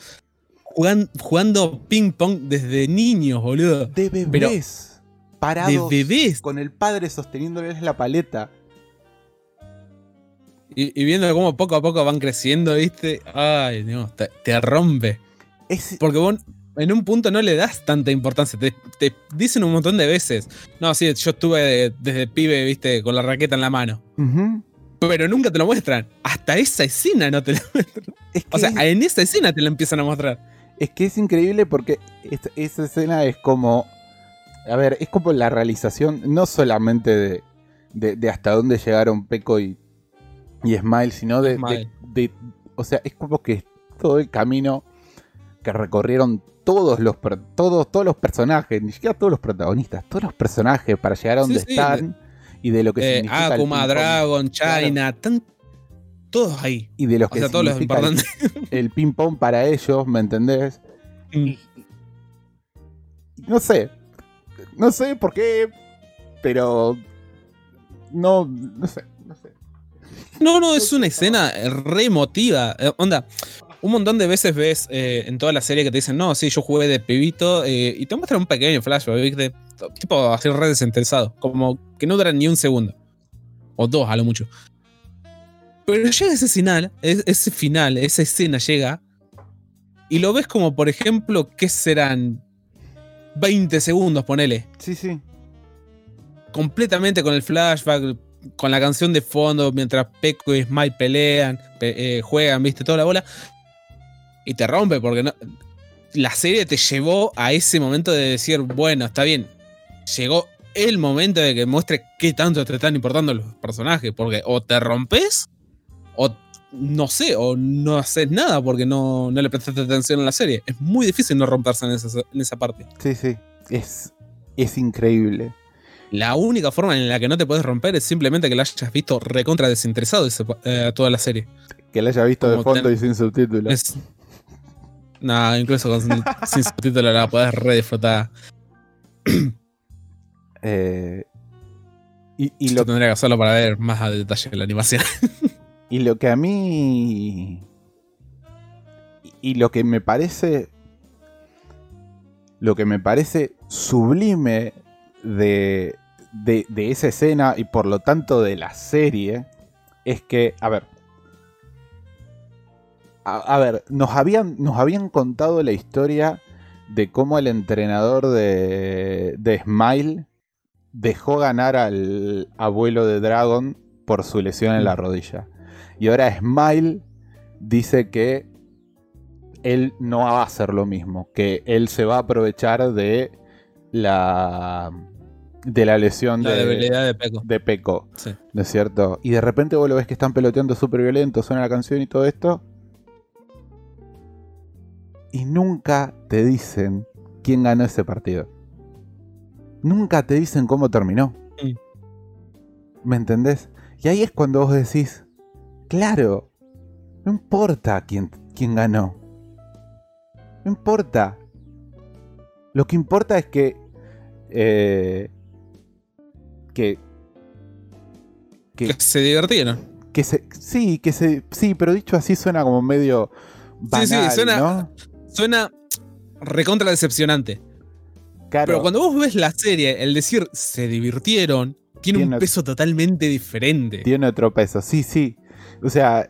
jugan- jugando ping pong desde niños, boludo. de pero- bebés De parados bebés. con el padre sosteniéndoles la paleta. Y, y viendo cómo poco a poco van creciendo, ¿viste? Ay, no, te, te rompe. Es, Porque vos en un punto no le das tanta importancia. Te, te dicen un montón de veces. No, sí, yo estuve de- desde pibe, ¿viste? Con la raqueta en la mano. Pero nunca te lo muestran. Hasta esa escena no te lo Es que O sea, es- en esa escena te lo empiezan a mostrar. Es que es increíble porque es- esa escena es como. A ver, es como la realización no solamente de, de- de hasta dónde llegaron Peco y, y Smile, sino de, Smile. de- de- O sea, es como que todo el camino que recorrieron todos los, todos, todos los personajes, ni siquiera todos los protagonistas, todos los personajes para llegar a donde Sí, sí, están y de lo que Eh, significa. el Akuma, Dragon, Claro. China, tan- todos ahí. Y de los O que sea, todos los el- ping-pong para ellos, ¿me entendés? Mm. No sé. No sé por qué. Pero. No, no sé. No sé. No, no, es una escena re emotiva. Eh, onda, un montón de veces ves eh, en toda la serie que te dicen, no, sí, yo jugué de pibito eh, y te muestran un pequeño flashback, ¿viste? Tipo así re desinteresado, como que no duran ni un segundo. O dos a lo mucho. Pero llega ese final, es- ese final, esa escena llega y lo ves como, por ejemplo, ¿qué serán? 20 segundos, ponele Sí, sí. completamente con el flashback, con la canción de fondo, mientras Peco y Smile pelean, pe- eh, juegan, viste, toda la bola. Y te rompe, porque no, la serie te llevó a ese momento de decir, bueno, está bien, llegó el momento de que muestre qué tanto te están importando los personajes, porque o te rompes, o no sé, o no haces nada porque no, no le prestaste atención a la serie. Es muy difícil no romperse en esa, en esa parte. Sí, sí. Es, es increíble. la única forma en la que no te puedes romper es simplemente que la hayas visto recontra desinteresado ese- eh, toda la serie. Que la haya visto de fondo ten- y sin subtítulos. Es. No, incluso con, sin subtítulos la podés re disfrutar. *clears throat* Eh, y, y Yo lo, tendría que hacerlo para ver más a detalle la animación. *laughs* y lo que a mí. Y, y lo que me parece. Lo que me parece sublime de, de, de esa escena y por lo tanto de la serie es que, a ver. A, a ver, nos habían, nos habían contado la historia de cómo el entrenador de, de Smile dejó ganar al abuelo de Dragon por su lesión en la rodilla. Y ahora Smile dice que él no va a hacer lo mismo, que él se va a aprovechar de la de la lesión la de, debilidad de Peco. de Peco, Sí. ¿no es cierto? Y de repente vos lo ves que están peloteando súper violento, suena la canción y todo esto. Y nunca te dicen quién ganó ese partido. Nunca te dicen cómo terminó. ¿Me entendés? Y ahí es cuando vos decís, claro, no importa quién, quién ganó. No importa. Lo que importa es que... eh, que... Que, Que se divirtieron. que se... Sí, que se... Sí, pero dicho así suena como medio... Banal, Sí, sí, suena- ¿no? Suena recontra decepcionante. Claro. Pero cuando vos ves la serie, el decir se divirtieron, tiene Tiene- un peso totalmente diferente. Tiene otro peso, sí, sí. O sea,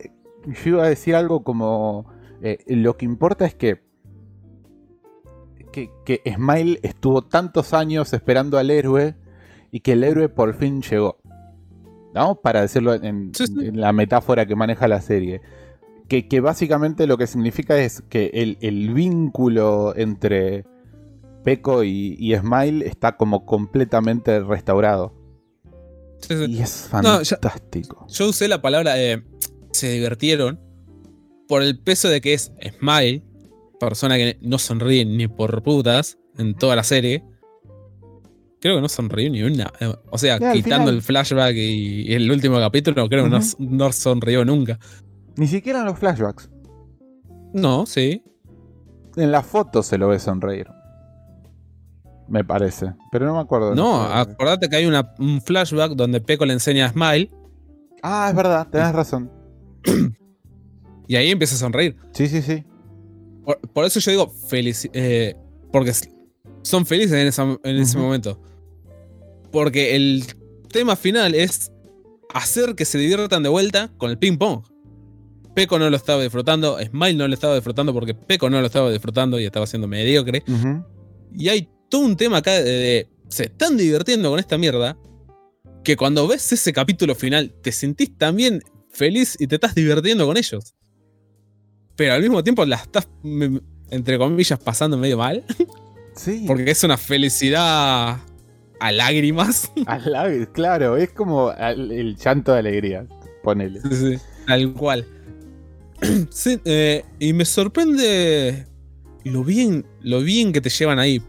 yo iba a decir algo como... eh, lo que importa es que, que... Que Smile estuvo tantos años esperando al héroe y que el héroe por fin llegó. ¿No? Para decirlo en, Sí, sí. en la metáfora que maneja la serie. Que, que básicamente lo que significa es que el, el vínculo entre Peco y, y Smile está como completamente restaurado. Sí, sí. Y es No, fantástico. Yo usé la palabra eh, se divirtieron por el peso de que es Smile, persona que no sonríe ni por putas en toda la serie. Creo que no sonrió ni una. eh, O sea, quitando el flashback y, y el último capítulo, creo que no, no sonrió nunca. Ni siquiera en los flashbacks. No, sí. En la foto se lo ve sonreír. Me parece. Pero no me acuerdo. No, acordate que hay una- un flashback donde Peco le enseña a Smile Ah, es verdad, tenés razón. *clears throat* y ahí empieza a sonreír. Sí, sí, sí. Por, por eso yo digo felici eh, porque son felices en, esa- en ese momento. Porque el tema final es hacer que se diviertan de vuelta con el ping pong. Peco no lo estaba disfrutando, Smile no lo estaba disfrutando porque Peco no lo estaba disfrutando y estaba siendo mediocre. Ujú. Y hay todo un tema acá de, de- se están divirtiendo con esta mierda que cuando ves ese capítulo final te sentís también feliz y te estás divirtiendo con ellos. Pero al mismo tiempo la estás, entre comillas, pasando medio mal. *laughs* Sí. Porque es una felicidad a lágrimas. *laughs* Al lado, claro, es como el llanto de alegría. Ponele. Sí, sí, Tal cual. *clears throat* Sí, eh, y me sorprende lo bien, lo bien que te llevan ahí.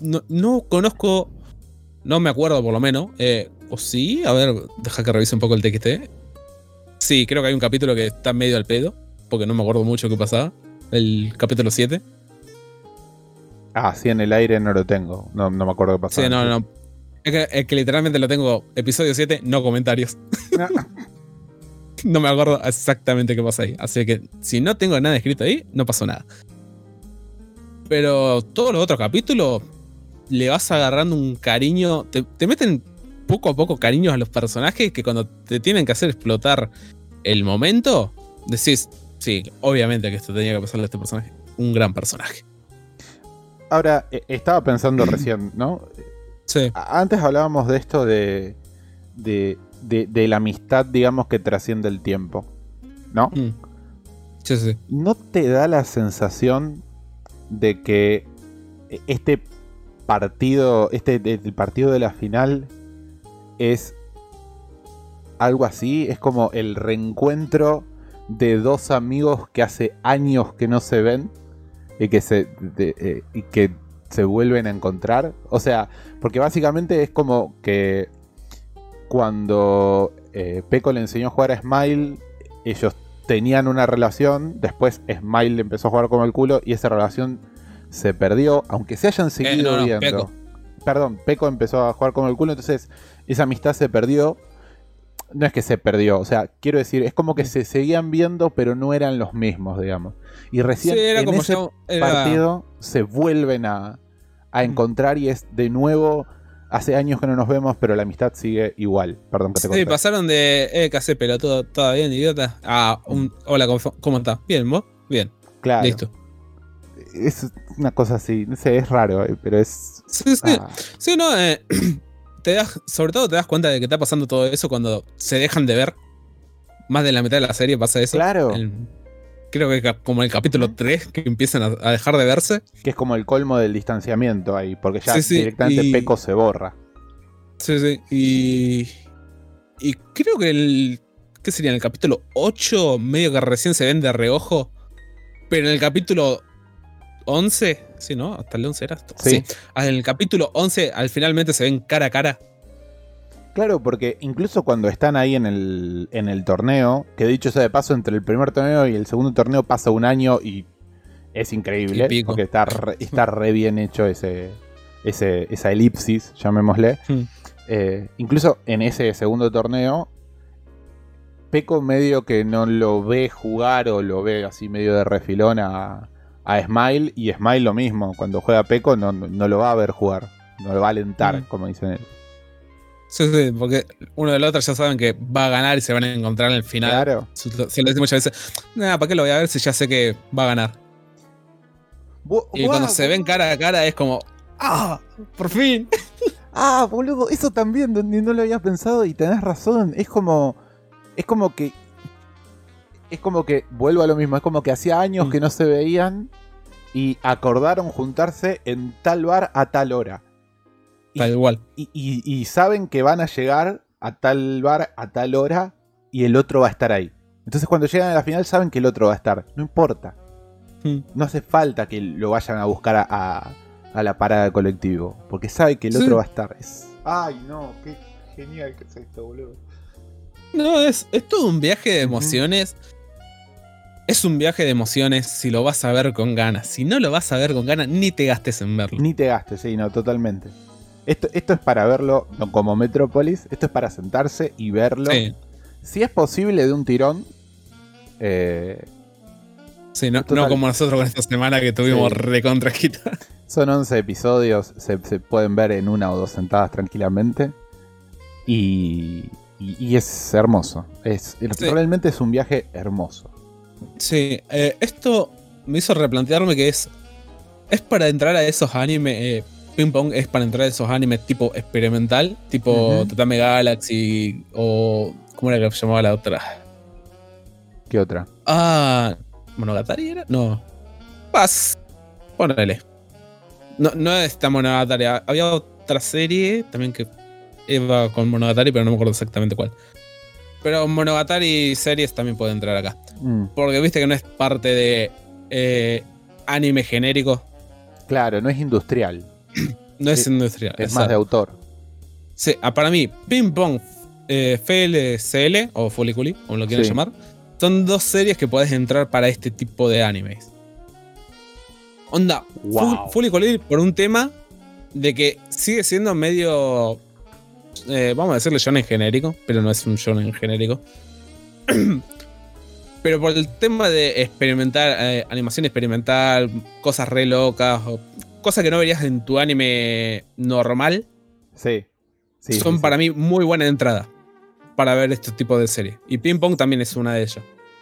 No, no conozco, no me acuerdo por lo menos. eh, ¿O sí? A ver, deja que revise un poco el TXT. Sí, creo que hay un capítulo que está medio al pedo, porque no me acuerdo mucho qué pasaba. El capítulo 7. Ah, sí, en el aire no lo tengo. No, no me acuerdo qué pasó. Sí, no, no. Es que, es que literalmente lo tengo. Episodio 7, no comentarios. no *laughs* *laughs* *laughs* me acuerdo exactamente qué pasa ahí. Así que si no tengo nada escrito ahí, no pasó nada. Pero todos los otros capítulos le vas agarrando un cariño. Te, te meten poco a poco cariños a los personajes que cuando te tienen que hacer explotar el momento, decís, sí, obviamente que esto tenía que pasarle a este personaje. Un gran personaje. Ahora, eh, estaba pensando *clears throat* recién, ¿no? Sí. Antes hablábamos de esto de, de, de, de la amistad, digamos, que trasciende el tiempo, ¿no? Mm. Sí, sí. ¿No te da la sensación de que este partido, este el partido de la final es algo así? Es como el reencuentro de dos amigos que hace años que no se ven y que se, de- eh, y que se vuelven a encontrar. O sea, porque básicamente es como que cuando eh, Peco le enseñó a jugar a Smile, ellos tenían una relación, después Smile le empezó a jugar como el culo y esa relación se perdió, aunque se hayan seguido no, no, viendo. Peco. Perdón, Peco empezó a jugar como el culo, entonces esa amistad se perdió. No es que se perdió, o sea, quiero decir, es como que se seguían viendo, pero no eran los mismos, digamos. Y recién Sí, en como ese era- partido se vuelven a, a encontrar y es de nuevo. Hace años que no nos vemos, pero la amistad sigue igual. Perdón que te Sí, corté. pasaron de, eh, ¿qué hace pelotudo? ¿Todo bien, idiota? A un, hola, ¿cómo, cómo estás? Bien, ¿vos? Bien, Claro. listo. Es una cosa así, no sé, es raro, eh, pero es. Sí, sí, ah, sí, no, eh, *clears throat* te das, sobre todo te das cuenta de que está pasando todo eso cuando se dejan de ver. Más de la mitad de la serie pasa eso. Claro. El- creo que como en el capítulo 3 que empiezan a, a dejar de verse. que es como el colmo del distanciamiento ahí, porque ya Sí, sí, directamente y- Peco se borra. Sí, sí. Y. Y creo que el. ¿Qué sería? En el capítulo 8, medio que recién se ven de reojo. Pero en el capítulo 11. Sí, ¿no? Hasta el 11 era esto. Sí. Ah, En el capítulo 11, al finalmente se ven cara a cara. Claro, porque incluso cuando están ahí en el, en el torneo, que dicho sea de paso, entre el primer torneo y el segundo torneo pasa un año y es increíble, porque está re, está re bien hecho ese, ese, esa elipsis, llamémosle. *laughs* Hmm. Eh, incluso en ese segundo torneo, Peco medio que no lo ve jugar o lo ve así medio de refilón a, a Smile, y Smile lo mismo, cuando juega Peco no, no lo va a ver jugar, no lo va a alentar, Mm. como dicen ellos. Sí, sí, porque uno del otro ya saben que va a ganar y se van a encontrar en el final. Claro. Se lo dice muchas veces. Nada, ¿para qué lo voy a ver si ya sé que va a ganar? Bu- Y cuando se ven cara a cara es como. ¡Ah! ¡Por fin! *laughs* Ah, boludo, eso también, donde no lo había pensado y tenés razón. Es como. Es como que. Es como que. Vuelvo a lo mismo. Es como que hacía años Mm. que no se veían. Y acordaron juntarse en tal bar a tal hora. Y- Tal igual. Y, y- y saben que van a llegar a tal bar a tal hora. Y el otro va a estar ahí. Entonces cuando llegan a la final saben que el otro va a estar. No importa. Hmm. No hace falta que lo vayan a buscar a, a- a la parada de colectivo. Porque sabe que el Sí. otro va a estar. Es- Ay, no, qué genial que es esto, boludo. No, es, es todo un viaje de emociones. Es un viaje de emociones si lo vas a ver con ganas. Si no lo vas a ver con ganas, ni te gastes en verlo. Ni te gastes, sí, no, totalmente. Esto, esto es para verlo como Metrópolis. Esto es para sentarse y verlo. Sí, Si es posible de un tirón. eh, sí, no, como nosotros con esta semana que tuvimos Sí. recontra quita. *laughs* son 11 episodios. Se, se pueden ver en una o dos sentadas tranquilamente. Y, y- y es hermoso. Es, Sí. Realmente es un viaje hermoso. Sí, eh, esto me hizo replantearme que es. Es para entrar a esos animes. eh, Ping Pong es para entrar a esos animes tipo experimental, tipo Ujú. Tatame Galaxy o. ¿Cómo era que se llamaba la otra? ¿Qué otra? Ah, ¿Monogatari era? No. Paz. Ponele. No, no está Monogatari. Había otra serie también que iba con Monogatari, pero no me acuerdo exactamente cuál. Pero Monogatari series también puede entrar acá. Mm, Porque viste que no es parte de eh, anime genérico. claro, no es industrial. *clears throat* No es industrial. Es más de autor. Sí, ah, para mí, Ping Pong eh, FLCL o Fuliculi, como lo quieran Sí. llamar, son dos series que podés entrar para este tipo de animes. Onda, Wow. Por un tema de que sigue siendo medio. eh, vamos a decirle shonen genérico, pero no es un shonen genérico. *clears throat* pero por el tema de experimentar, eh, animación experimental, cosas re locas, o cosas que no verías en tu anime normal, Sí. Sí, son sí, sí. para mí muy buena entrada para ver este tipo de series. Y Ping Pong también es una de ellas.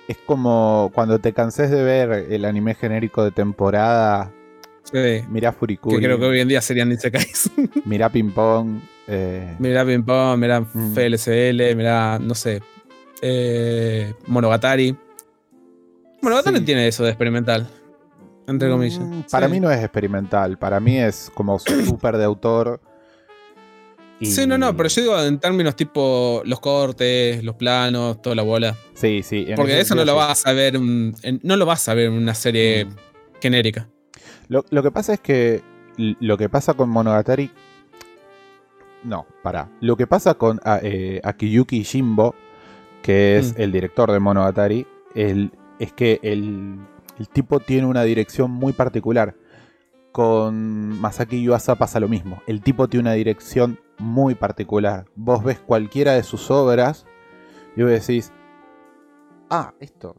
Es como cuando te canses de ver el anime genérico de temporada. Sí, Mirá que Furikuri. creo que hoy en día serían Isekais. *laughs* Mirá Ping Pong. eh, mirá Ping Pong, mirá Mm. FLCL, mirá, no sé, eh, Monogatari. Monogatari Sí. tiene eso de experimental, entre comillas. mm, Para Sí. mí no es experimental. Para mí es como súper *clears throat* de autor. y- Sí, no, no, pero yo digo en términos tipo los cortes, los planos, toda la bola. Sí, sí. Porque eso no lo vas a ver, en- no lo vas a ver en una serie Mm. genérica. Lo, lo que pasa es que lo que pasa con Monogatari. No, para. Lo que pasa con a- eh, Akiyuki Jimbo, que es Mm. el director de Monogatari, el- es que el, el tipo tiene una dirección muy particular. Con Masaki Yuasa pasa lo mismo. El tipo tiene una dirección muy particular. Vos ves cualquiera de sus obras y vos decís, ah, esto.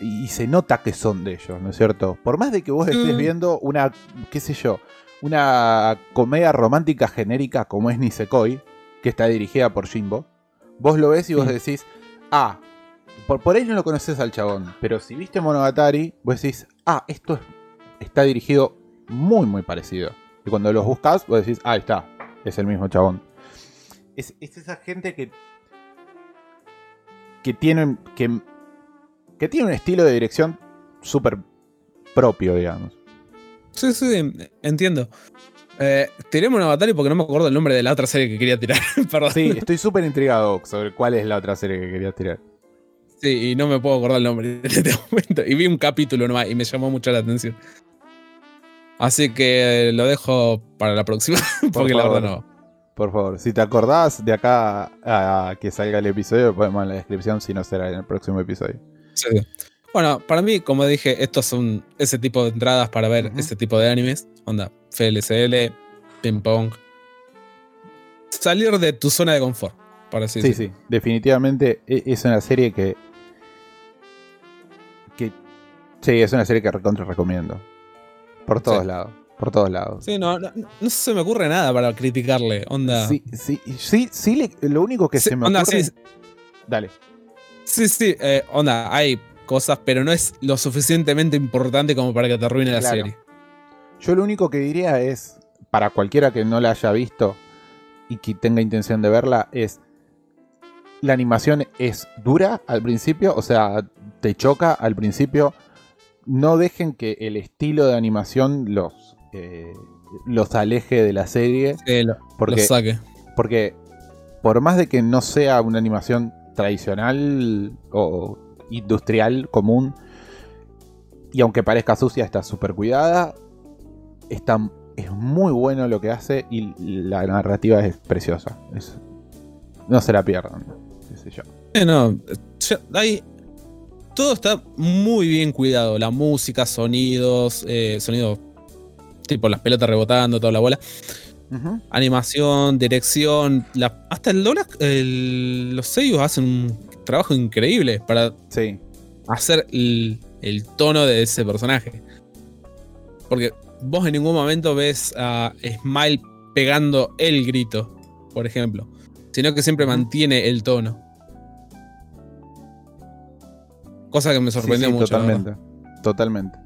Y, y se nota que son de ellos, ¿no es cierto? Por más de que vos estés Mm. viendo una, qué sé yo, una comedia romántica genérica como es Nisekoi, que está dirigida por Jimbo, vos lo ves y vos Mm. decís, ah, por, por ahí no lo conoces al chabón, pero si viste Monogatari, vos decís, ah, esto es- está dirigido muy, muy parecido. Y cuando los buscas, vos decís, ah, ahí está, es el mismo chabón. Es, es esa gente que. que tiene. que, que tiene un estilo de dirección súper propio, digamos. Sí, sí, entiendo. Eh, tiré Monogatari porque no me acuerdo el nombre de la otra serie que quería tirar. *laughs* Perdón. Sí, estoy súper intrigado sobre cuál es la otra serie que quería tirar. Sí, y no me puedo acordar el nombre *laughs* en este momento. Y vi un capítulo nomás y me llamó mucho la atención. Así que lo dejo para la próxima. *laughs* Porque la favor. verdad no. Por favor, si te acordás de acá a, que salga el episodio, lo ponemos en la descripción, si no será en el próximo episodio. Sí. Bueno, para mí, como dije, estos son ese tipo de entradas para ver ese tipo de animes. Onda, FLCL, ping pong. Salir de tu zona de confort, para así Sí, sí, definitivamente e- es una serie que. Sí, es una serie que recontra recomiendo. Por todos Sí. lados. Por todos lados. Sí, no, no, no se me ocurre nada para criticarle. Onda. Sí, sí, sí, sí, le- lo único que Sí, se me onda, ocurre. sí, Dale. Sí, sí, eh, onda, hay cosas, pero no es lo suficientemente importante como para que te arruine la serie. Yo lo único que diría es, para cualquiera que no la haya visto y que tenga intención de verla, es. La animación es dura al principio, o sea, te choca al principio. No dejen que el estilo de animación los, eh, los aleje de la serie. Sí, lo, Porque, lo saque. porque por más de que no sea una animación tradicional o industrial común, y aunque parezca sucia, está súper cuidada, está, es muy bueno lo que hace y la narrativa es preciosa. Es- no se la pierdan. qué sé yo. Eh, no, hay, todo está muy bien cuidado. La música, sonidos, eh, sonidos tipo las pelotas rebotando, toda la bola. Animación, dirección, la- hasta el doblaje, el- los sellos hacen un trabajo increíble para Sí, hacer el, el tono de ese personaje. Porque vos en ningún momento ves a Smile pegando el grito, por ejemplo. Sino que siempre mantiene el tono. Cosa que me sorprendió sí, mucho. la verdad. totalmente. Totalmente.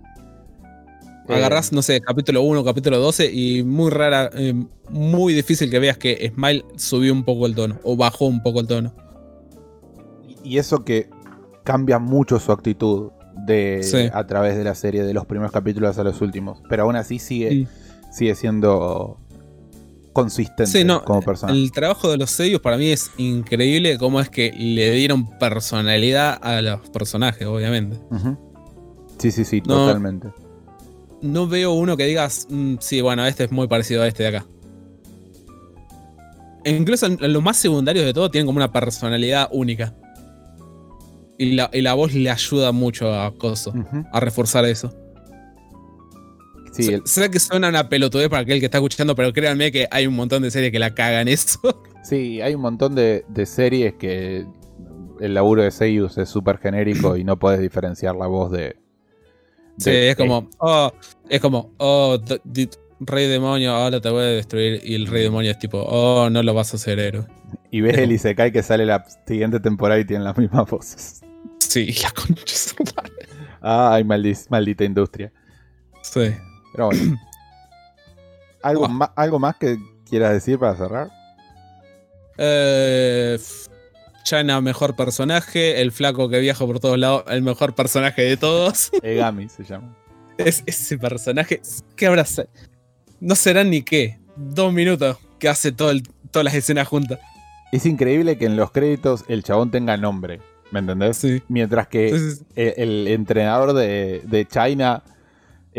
Agarrás, Eh, no sé, capítulo 1, capítulo 12 y muy rara, eh, muy difícil que veas que Smile subió un poco el tono o bajó un poco el tono. Y eso que cambia mucho su actitud de, Sí. a través de la serie, de los primeros capítulos a los últimos. Pero aún así sigue, sigue siendo consistente Sí, no, como personaje. El trabajo de los sellos para mí es increíble cómo es que le dieron personalidad a los personajes, obviamente. Sí, sí, sí, No. totalmente. No veo uno que digas, "Mm, sí, bueno, este es muy parecido a este de acá. E incluso en en los más secundarios de todo tienen como una personalidad única. Y la, y la voz le ayuda mucho a Coso, a reforzar eso. Sí, el- sé que suena una pelotudez para aquel que está escuchando, pero créanme que hay un montón de series que la cagan eso. *laughs* sí, hay un montón de, de series que el laburo de Seiyus es súper genérico y no puedes diferenciar la voz de. Sí, es como, oh, es como, oh, rey demonio, ahora te voy a destruir. Y el rey demonio es tipo, oh, no lo vas a hacer héroe. Y ves el Isekai que sale la siguiente temporada y tienen las mismas voces. Sí, *laughs* la concha madre. Ay, maldi- maldita industria. Sí. Pero bueno. *clears throat* ¿Algo, Oh. ma- ¿Algo más que quieras decir para cerrar? Eh, China, mejor personaje. El flaco que viaja por todos lados, el mejor personaje de todos. *laughs* Egami se llama. es ese personaje. ¿Qué habrá? No serán ni qué. Dos minutos que hace todo el- todas las escenas juntas. Es increíble que en los créditos el chabón tenga nombre. ¿Me entendés? Sí. Mientras que el, el entrenador de, de China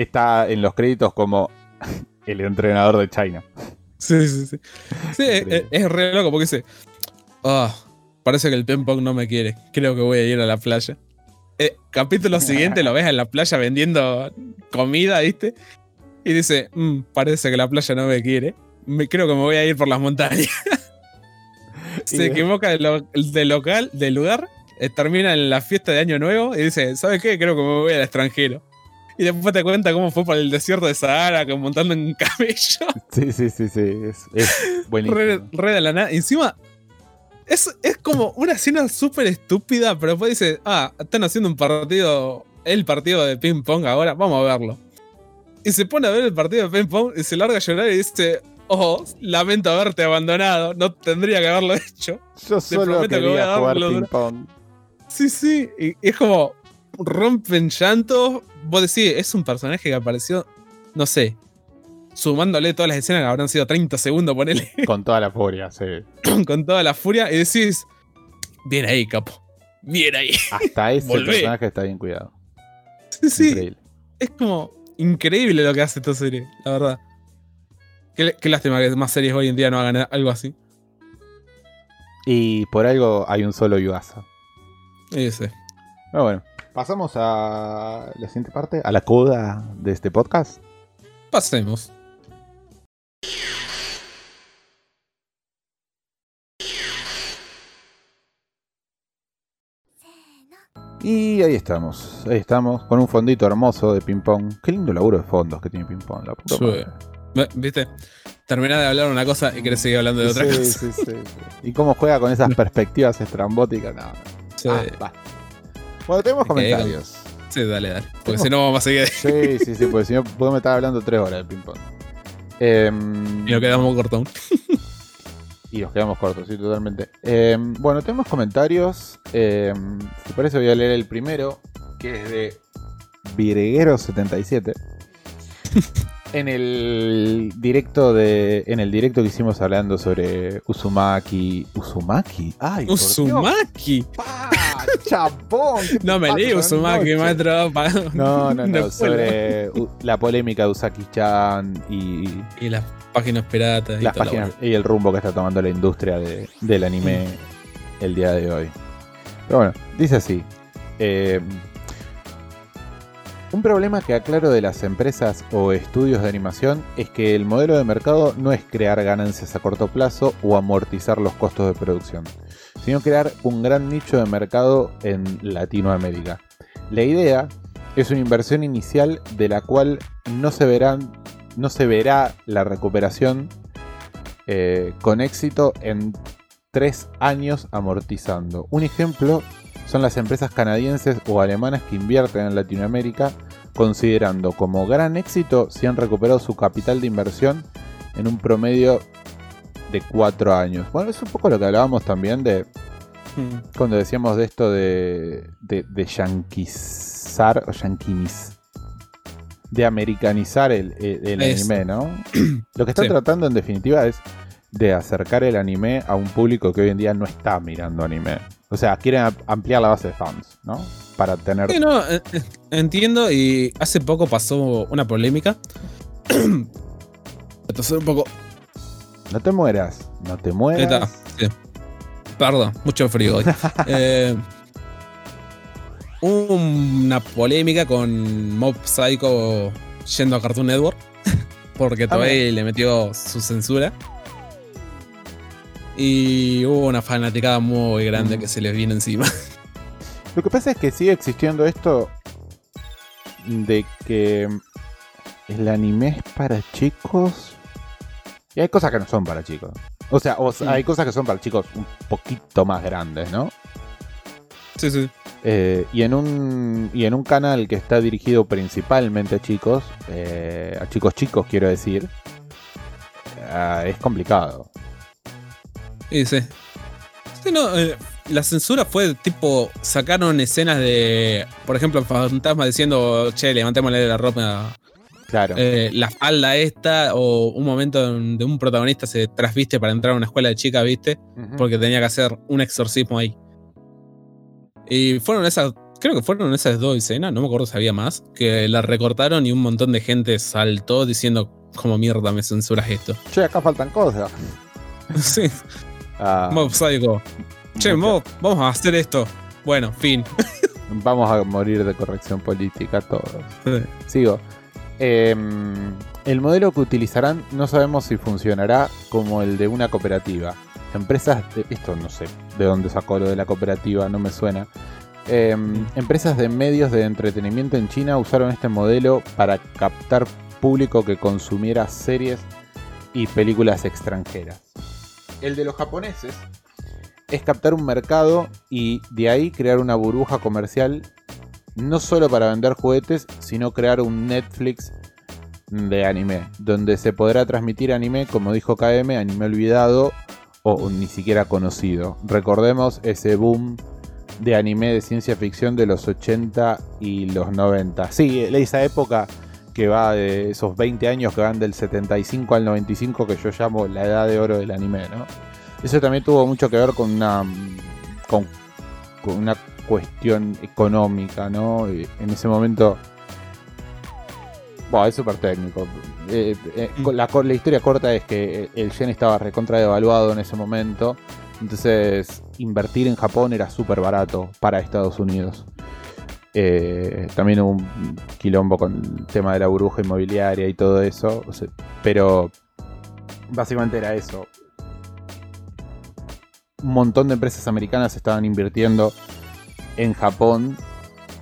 está en los créditos como *laughs* El entrenador de China. Sí, sí, sí. Sí, es, re loco porque dice. Ah, parece que el ping pong no me quiere. Creo que voy a ir a la playa. Eh, capítulo siguiente lo ves en la playa vendiendo comida, ¿viste? Y dice, "Mm, parece que la playa no me quiere. Me, creo que me voy a ir por las montañas. *laughs* Se equivoca de, lo- de local, de lugar, eh, termina en la fiesta de Año Nuevo y dice, ¿sabes qué? Creo que me voy al extranjero. Y después te cuenta cómo fue por el desierto de Sahara, montando en un camello. *laughs* Sí, sí, sí, sí. Es, es buenísimo. re, re de la nada. Encima, es, es como una escena súper estúpida, pero después dice, ah, están haciendo un partido, el partido de ping pong ahora, vamos a verlo. Y se pone a ver el partido de ping pong y se larga a llorar y dice, oh, lamento haberte abandonado, no tendría que haberlo hecho. Yo solo prometo que voy a quería jugar ping pong. Sí, sí, y es como rompen llantos. Vos decís, es un personaje que apareció, no sé, sumándole todas las escenas que habrán sido 30 segundos, ponele. *laughs* Con toda la furia, sí. con toda la furia y decís, bien ahí, capo. Bien ahí. Hasta *laughs* ese Volvé. personaje está bien cuidado. Sí, sí. Increíble. Es como increíble lo que hace esta serie, la verdad. Qué, qué lástima que más series hoy en día no hagan algo así. Y por algo hay un solo Yuasa. Ese. Pero bueno, pasamos a la siguiente parte, a la coda de este podcast. Pasemos. Y ahí estamos, ahí estamos, con un fondito hermoso de ping pong. Qué lindo laburo de fondos que tiene ping pong, la puta madre. ¿Viste? Terminás de hablar una cosa y querés seguir hablando de otra Sí, cosa. sí, sí, sí. Y cómo juega con esas *laughs* perspectivas estrambóticas, no. Sí. Ah, va. Bueno, tenemos comentarios. Sí, dale, dale. Porque si no vamos a seguir Sí, sí, sí, porque si no podemos estar hablando tres horas de ping pong. Em, y nos quedamos cortos. *laughs* Y nos quedamos cortos, sí, totalmente. Eh, bueno, tenemos comentarios. Eh, si parece, voy a leer el primero, que es de Virguero77. *laughs* en el directo de. En el directo que hicimos hablando sobre Uzumaki. ¿Uzumaki? Ay. Uzumaki. *laughs* ¡Chapón! ¿Qué te No me esta Uzumaki, maestro. No, *laughs* no, no. Sobre la polémica de Usaki-chan y Y las páginas piratas. y las la páginas y el rumbo que está tomando la industria de- del anime el día de hoy. Pero bueno, dice así. eh, un problema que aclaro de las empresas o estudios de animación es que el modelo de mercado no es crear ganancias a corto plazo o amortizar los costos de producción, sino crear un gran nicho de mercado en Latinoamérica. La idea es una inversión inicial de la cual no se no se verá la recuperación eh, con éxito en tres años amortizando. Un ejemplo son las empresas canadienses o alemanas que invierten en Latinoamérica, considerando como gran éxito si han recuperado su capital de inversión en un promedio de cuatro años. Bueno, es un poco lo que hablábamos también de Mm. cuando decíamos de esto de, de, de yanquizar o yanquinis. De americanizar el, el- anime, ¿no? *clears throat* Lo que están Sí. tratando en definitiva es de acercar el anime a un público que hoy en día no está mirando anime. O sea, quieren am- ampliar la base de fans, ¿no? Para tener... Sí, no, eh, eh, entiendo. Y hace poco pasó una polémica. *clears throat* Entonces un poco. No te mueras, no te mueras. está, sí. Perdón, mucho frío hoy. *laughs* Eh, una polémica con Mob Psycho yendo a Cartoon Network. Porque Toei le metió su censura. Y hubo una fanaticada muy grande Mm. que se les viene encima. *laughs* Lo que pasa es que sigue existiendo esto de que el anime es para chicos y hay cosas que no son para chicos. O sea, o sea, Mm. hay cosas que son para chicos un poquito más grandes, ¿no? Sí, sí. Eh, y, en un, y en un canal que está dirigido principalmente a chicos, eh, a chicos chicos quiero decir, ah, es complicado. Sí, sí. Sí, no, eh, la censura fue tipo, sacaron escenas de, por ejemplo, Fantasma diciendo, che, levantémosle la ropa, Claro. eh, la falda esta, o un momento donde un protagonista se trasviste para entrar a una escuela de chicas, ¿viste? Porque tenía que hacer un exorcismo ahí. Y fueron esas, creo que fueron esas dos escenas, no me acuerdo si había más, que la recortaron y un montón de gente saltó diciendo, ¿cómo mierda me censuras esto? Che, acá faltan cosas. *laughs* sí, Ah, Mob Psycho. Che, Mob, vamos a hacer esto. Bueno, fin. Vamos a morir de corrección política todos. *laughs* Sigo. Em, el modelo que utilizarán no sabemos si funcionará como el de una cooperativa. Empresas, de, esto no sé de dónde sacó lo de la cooperativa, no me suena. Em, empresas de medios de entretenimiento en China usaron este modelo para captar público que consumiera series y películas extranjeras. El de los japoneses es captar un mercado y de ahí crear una burbuja comercial no solo para vender juguetes, sino crear un Netflix de anime, donde se podrá transmitir anime, como dijo KM, anime olvidado o ni siquiera conocido. Recordemos ese boom de anime de ciencia ficción de los 80 y los 90. Sí, esa época que va de esos 20 años que van del 75 al 95 que yo llamo la edad de oro del anime, ¿no? Eso también tuvo mucho que ver con una con, con una cuestión económica, ¿no? Y En ese momento Bueno, es súper técnico. Eh, eh, Mm. la, historia corta es que el yen estaba recontra devaluado en ese momento. Entonces, invertir en Japón era súper barato para Estados Unidos. Eh, también hubo un quilombo con el tema de la burbuja inmobiliaria y todo eso. o sea, pero básicamente era eso. Un montón de empresas americanas estaban invirtiendo en Japón.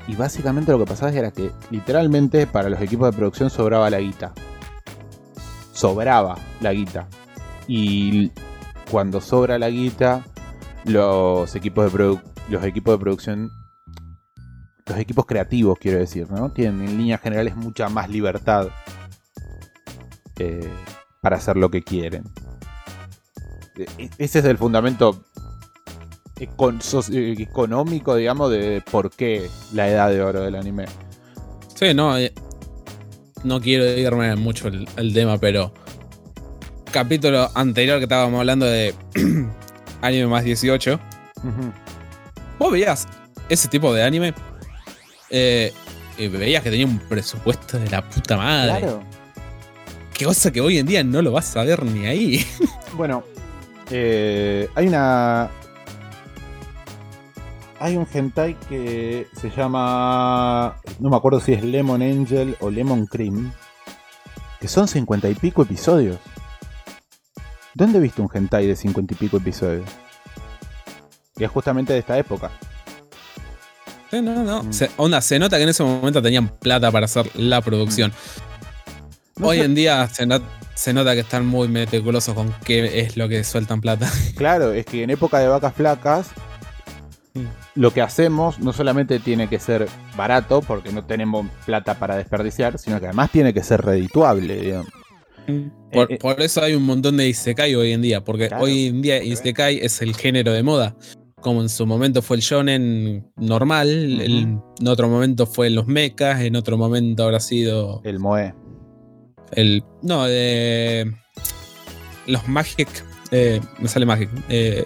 Y básicamente lo que pasaba era que literalmente para los equipos de producción sobraba la guita. Sobraba la guita. Y cuando sobra la guita, los equipos de, los equipos de producción, los equipos creativos quiero decir, ¿no? Tienen en líneas generales mucha más libertad eh, para hacer lo que quieren. E- e- Ese es el fundamento econ- eh, económico, digamos, de por qué la edad de oro del anime. Sí, no. eh, no quiero irme mucho el, el tema, pero. Capítulo anterior que estábamos hablando de *clears throat* anime más 18. Ujú. Vos veías ese tipo de anime. eh, veías que tenía un presupuesto de la puta madre. Claro. Qué cosa que hoy en día no lo vas a ver ni ahí. *laughs* Bueno, eh, hay una. Hay un hentai que se llama. No me acuerdo si es Lemon Angel o Lemon Cream. Que son cincuenta y pico episodios. ¿Dónde viste un hentai de cincuenta y pico episodios? Y es justamente de esta época. Sí, no, no. Mm. Se, onda, se nota que en ese momento tenían plata para hacer la producción. No Hoy sé- en día se, not- se nota que están muy meticulosos con qué es lo que sueltan plata. Claro, es que en época de vacas flacas, Mm. Lo que hacemos no solamente tiene que ser barato, porque no tenemos plata para desperdiciar, sino que además tiene que ser redituable, digamos. Por, eh. por eso hay un montón de Isekai hoy en día, porque Claro, hoy en día. Isekai es el género de moda. Como en su momento fue el shonen normal, el- en otro momento fue los mechas, en otro momento habrá sido El Moe. el. No, de. Los Magic. eh, me sale Magic. eh,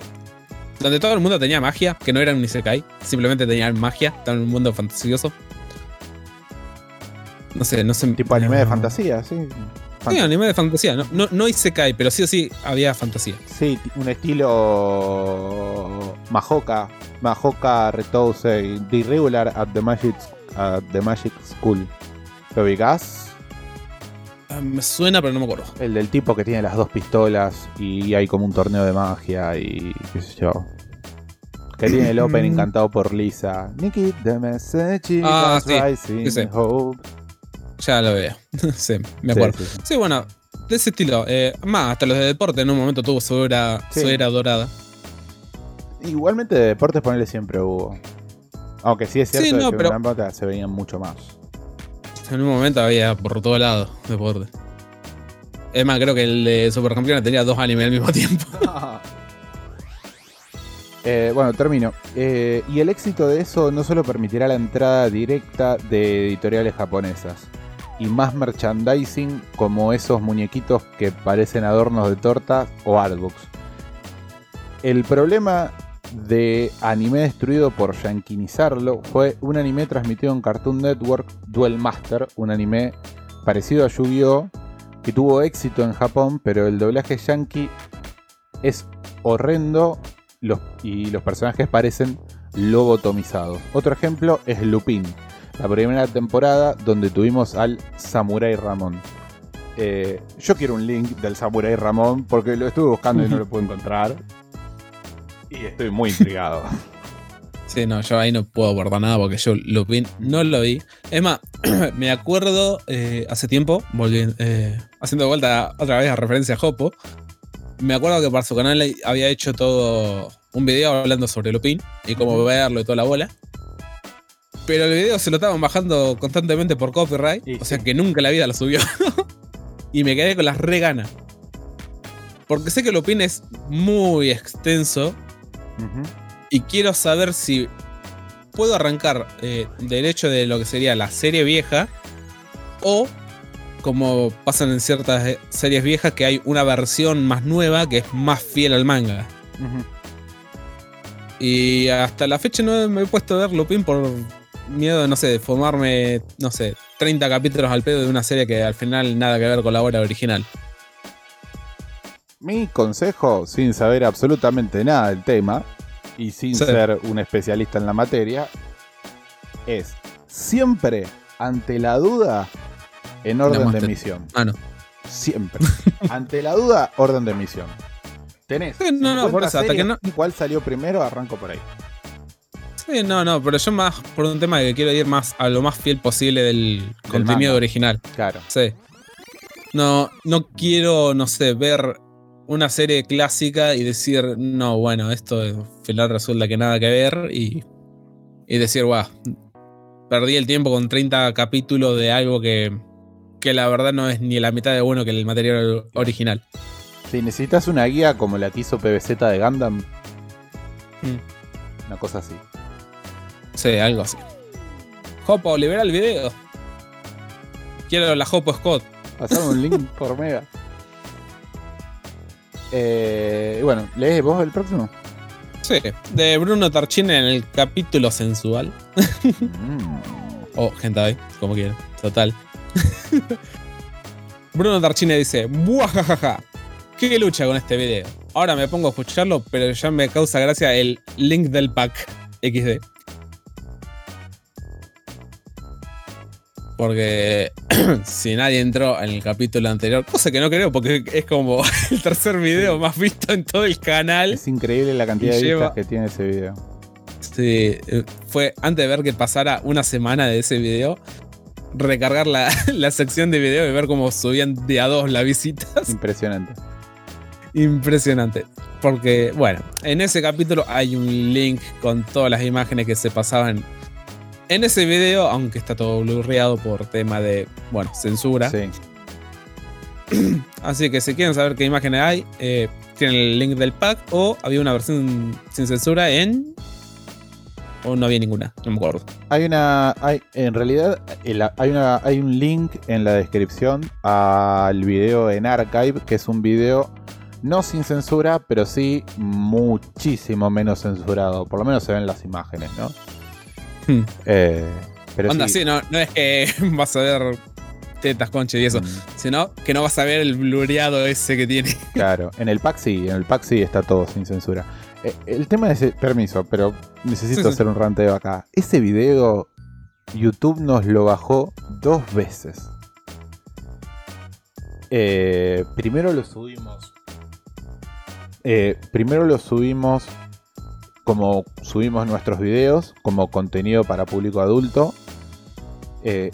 donde todo el mundo tenía magia, que no era un Isekai, simplemente tenían magia, estaban en un mundo fantasioso. No sé, no sé. Tipo anime de no- fantasía, sí. Sí, anime de fantasía. No, no, no Isekai, pero sí o sí había fantasía. Sí, un estilo Mahoka. Mahoka Retousei. The Irregular at the Magic, at the Magic School. ¿Lo ubicás? Ah, Me suena, pero no me acuerdo. El del tipo que tiene las dos pistolas y hay como un torneo de magia y qué sé yo. Que tiene el opening *clears throat* cantado por Lisa. Nikki, the message Ah, sí, rising sí, hope. Ya lo veo. *laughs* sí, me acuerdo. sí, bueno, de ese estilo. eh, más, hasta los de deporte en un momento tuvo su era, su era dorada. Igualmente de deportes ponele siempre hubo. Aunque sí es cierto que no, en pero- época se veían mucho más. En un momento había por todo lado deporte. Es más, creo que el de Supercampeones tenía dos animes al mismo tiempo. *laughs* *laughs* Eh, bueno, termino. Eh, y el éxito de eso no solo permitirá la entrada directa de editoriales japonesas y más merchandising como esos muñequitos que parecen adornos de torta o artbooks. El problema de anime destruido por yanquinizarlo fue un anime transmitido en Cartoon Network, Duel Master, un anime parecido a Yu-Gi-Oh! que tuvo éxito en Japón, pero el doblaje yankee es horrendo los, y los personajes parecen lobotomizados. Otro ejemplo es Lupin, la primera temporada donde tuvimos al Samurai Ramón. Eh, yo quiero un link del Samurai Ramón porque lo estuve buscando y no lo puedo encontrar. Y estoy muy intrigado. *laughs* Sí, no, yo ahí no puedo abordar nada porque yo Lupin no lo vi. Es más, *clears throat* me acuerdo eh, hace tiempo, volviendo, eh, haciendo vuelta otra vez a referencia a Hopo, me acuerdo que para su canal había hecho todo un video hablando sobre Lupin y cómo verlo y toda la bola. Pero el video se lo estaban bajando constantemente por copyright, o sea sí. que nunca en la vida lo subió. *laughs* y me quedé con las re ganas. Porque sé que Lupin es muy extenso Y quiero saber si puedo arrancar eh, del hecho de lo que sería la serie vieja o como pasan en ciertas eh, series viejas que hay una versión más nueva que es más fiel al manga. Y hasta la fecha no me he puesto a ver Lupin por miedo de, no sé, de fumarme, no sé, 30 capítulos al pedo de una serie que al final nada que ver con la obra original. Mi consejo, sin saber absolutamente nada del tema y sin Sí. ser un especialista en la materia, es siempre ante la duda en orden de emisión. Ah, no. Siempre. *laughs* ante la duda, orden de emisión. Tenés. Sí, no, no, 50 por eso, hasta que no- ¿Cuál salió primero? Arranco por ahí. Sí, no, no, pero yo más por un tema de que quiero ir más a lo más fiel posible del, contenido manga. original. Claro. Sí. No, no quiero, no sé, ver una serie clásica y decir, no, bueno, esto al final resulta que nada que ver y, y decir, guau, perdí el tiempo con 30 capítulos de algo que, que la verdad no es ni la mitad de bueno que el material original. Si necesitas una guía como la que hizo PBZ de Gundam, Mm. una cosa así. Sí, algo así. Jopo, libera el video. Quiero la Jopo Scott. Pasame un link por mega. *laughs* Eh, y bueno, ¿lees vos el próximo? Sí, de Bruno Tarchini en el capítulo sensual. Mm. O hentai, como quieran. Total. Bruno Tarchini dice: ¡Buajajaja! ¿Qué lucha con este video? Ahora me pongo a escucharlo, pero ya me causa gracia el link del pack XD. Porque *clears throat* si nadie entró en el capítulo anterior, cosa que no creo, porque es como *laughs* el tercer video más visto en todo el canal. Es increíble la cantidad de lleva- vistas que tiene ese video. Sí, eh, fue antes de ver que pasara una semana de ese video, recargar la, *laughs* la sección de video y ver cómo subían de a dos las visitas. Impresionante. Impresionante. Porque, bueno, en ese capítulo hay un link con todas las imágenes que se pasaban en ese video, aunque está todo blurreado por tema de, bueno, censura. Sí. Así que si quieren saber qué imágenes hay, eh, tienen el link del pack o había una versión sin censura en... O no había ninguna, no me acuerdo. Hay una. Hay, en realidad, hay, una, hay un link en la descripción al video en Archive, que es un video no sin censura, pero sí muchísimo menos censurado. Por lo menos se ven las imágenes, ¿no? Hmm. Eh, pero Onda, sí. sí, no, no es que *laughs* vas a ver tetas, concha y eso, sino que no vas a ver el blureado ese que tiene. *laughs* Claro, en el pack sí, en el pack sí está todo sin censura. Eh, el tema es, permiso, pero necesito Sí, sí. hacer un ranteo acá. Ese video, YouTube nos lo bajó dos veces. Eh, primero lo subimos. eh, primero lo subimos como subimos nuestros videos, como contenido para público adulto. Eh,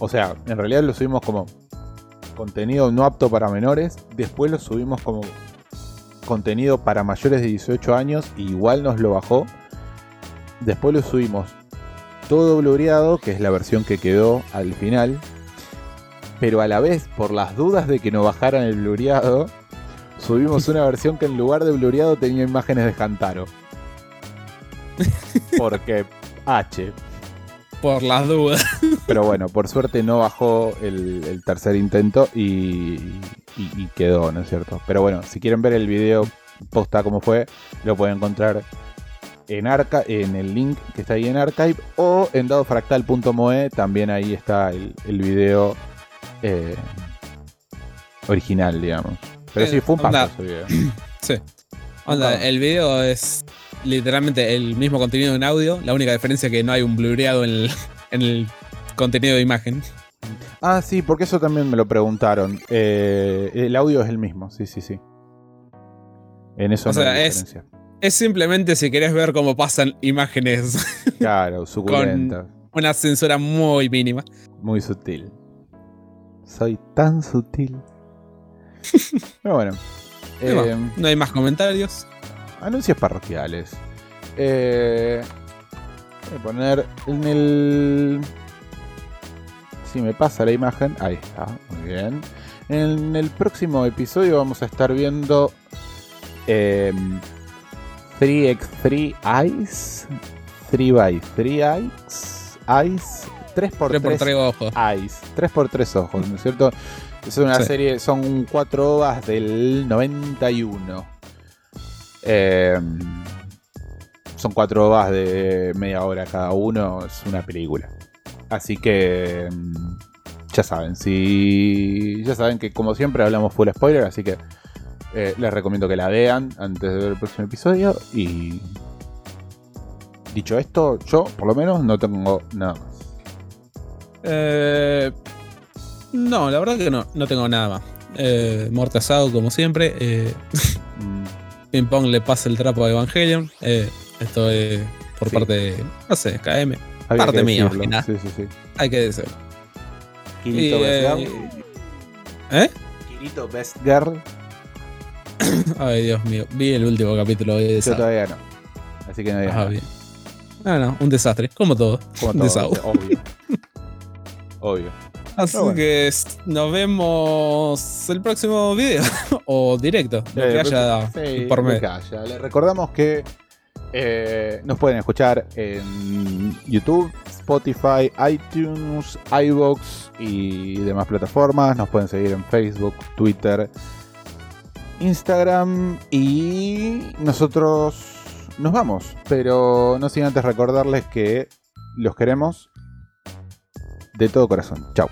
o sea, en realidad lo subimos como contenido no apto para menores. Después lo subimos como contenido para mayores de 18 años. y igual nos lo bajó. Después lo subimos todo blureado, que es la versión que quedó al final. Pero a la vez, por las dudas de que no bajaran el blureado, subimos una versión que en lugar de blureado tenía imágenes de Hantaro. *laughs* Porque H. Por las dudas. Pero bueno, por suerte no bajó el, el tercer intento y, y- y quedó, ¿no es cierto? Pero bueno, si quieren ver el video posta como fue, lo pueden encontrar en, arca en el link que está ahí en Archive o en dadofractal.moe, también ahí está el, el video eh, original, digamos. Pero sí, fue un paso ese video. *clears throat* Sí. Onda, el video es literalmente el mismo contenido en audio. La única diferencia es que no hay un blureado en el, *laughs* en el contenido de imagen. Ah, sí, porque eso también me lo preguntaron. Eh, el audio es el mismo, sí, sí, sí. En eso O no sea, hay es- diferencia. Es simplemente si querés ver cómo pasan imágenes, *laughs* Claro, suculenta. una censura muy mínima. Muy sutil. Soy tan sutil. *laughs* Pero bueno. Eh, No hay más comentarios. Anuncios parroquiales. Eh, voy a poner en el. Si me pasa la imagen. Ahí está, muy bien. En el próximo episodio vamos a estar viendo. Eh, 3x3 Ice. 3x3 Ice. Ice. 3x3 3x3 ojos. Ice. 3x3 ojos, ¿no es cierto? Es una Sí. serie, son cuatro ovas del 91. Eh, son cuatro ovas de media hora cada uno, es una película. Así que mm, ya saben, si ya saben que como siempre hablamos full spoiler, así que eh, les recomiendo que la vean antes de ver el próximo episodio. Y dicho esto, yo por lo menos no tengo nada más. Eh, no, la verdad que no, no tengo nada más. Eh, como siempre. Eh, *laughs* Ping Pong le pasa el trapo a Evangelion. Eh, esto es por Sí. parte de, no sé, KM. había Parte mía, más Sí, sí, sí. Hay que decirlo. Kirito Y, Best eh. ¿Eh? Kirito Best Girl. *coughs* Ay, Dios mío. Vi el último capítulo de Yo esa. todavía no. Así que no Ajá, nada. bien. Ah, no, un desastre, como todo. Como un todo, desahogo. obvio. *laughs* obvio. *laughs* Así bueno. que nos vemos el próximo video *laughs* o directo, lo Eh, que haya sí, por medio. Les recordamos que eh, nos pueden escuchar en YouTube, Spotify, iTunes, iBox y demás plataformas. Nos pueden seguir en Facebook, Twitter, Instagram y nosotros nos vamos. Pero no sin antes recordarles que los queremos de todo corazón. Chao.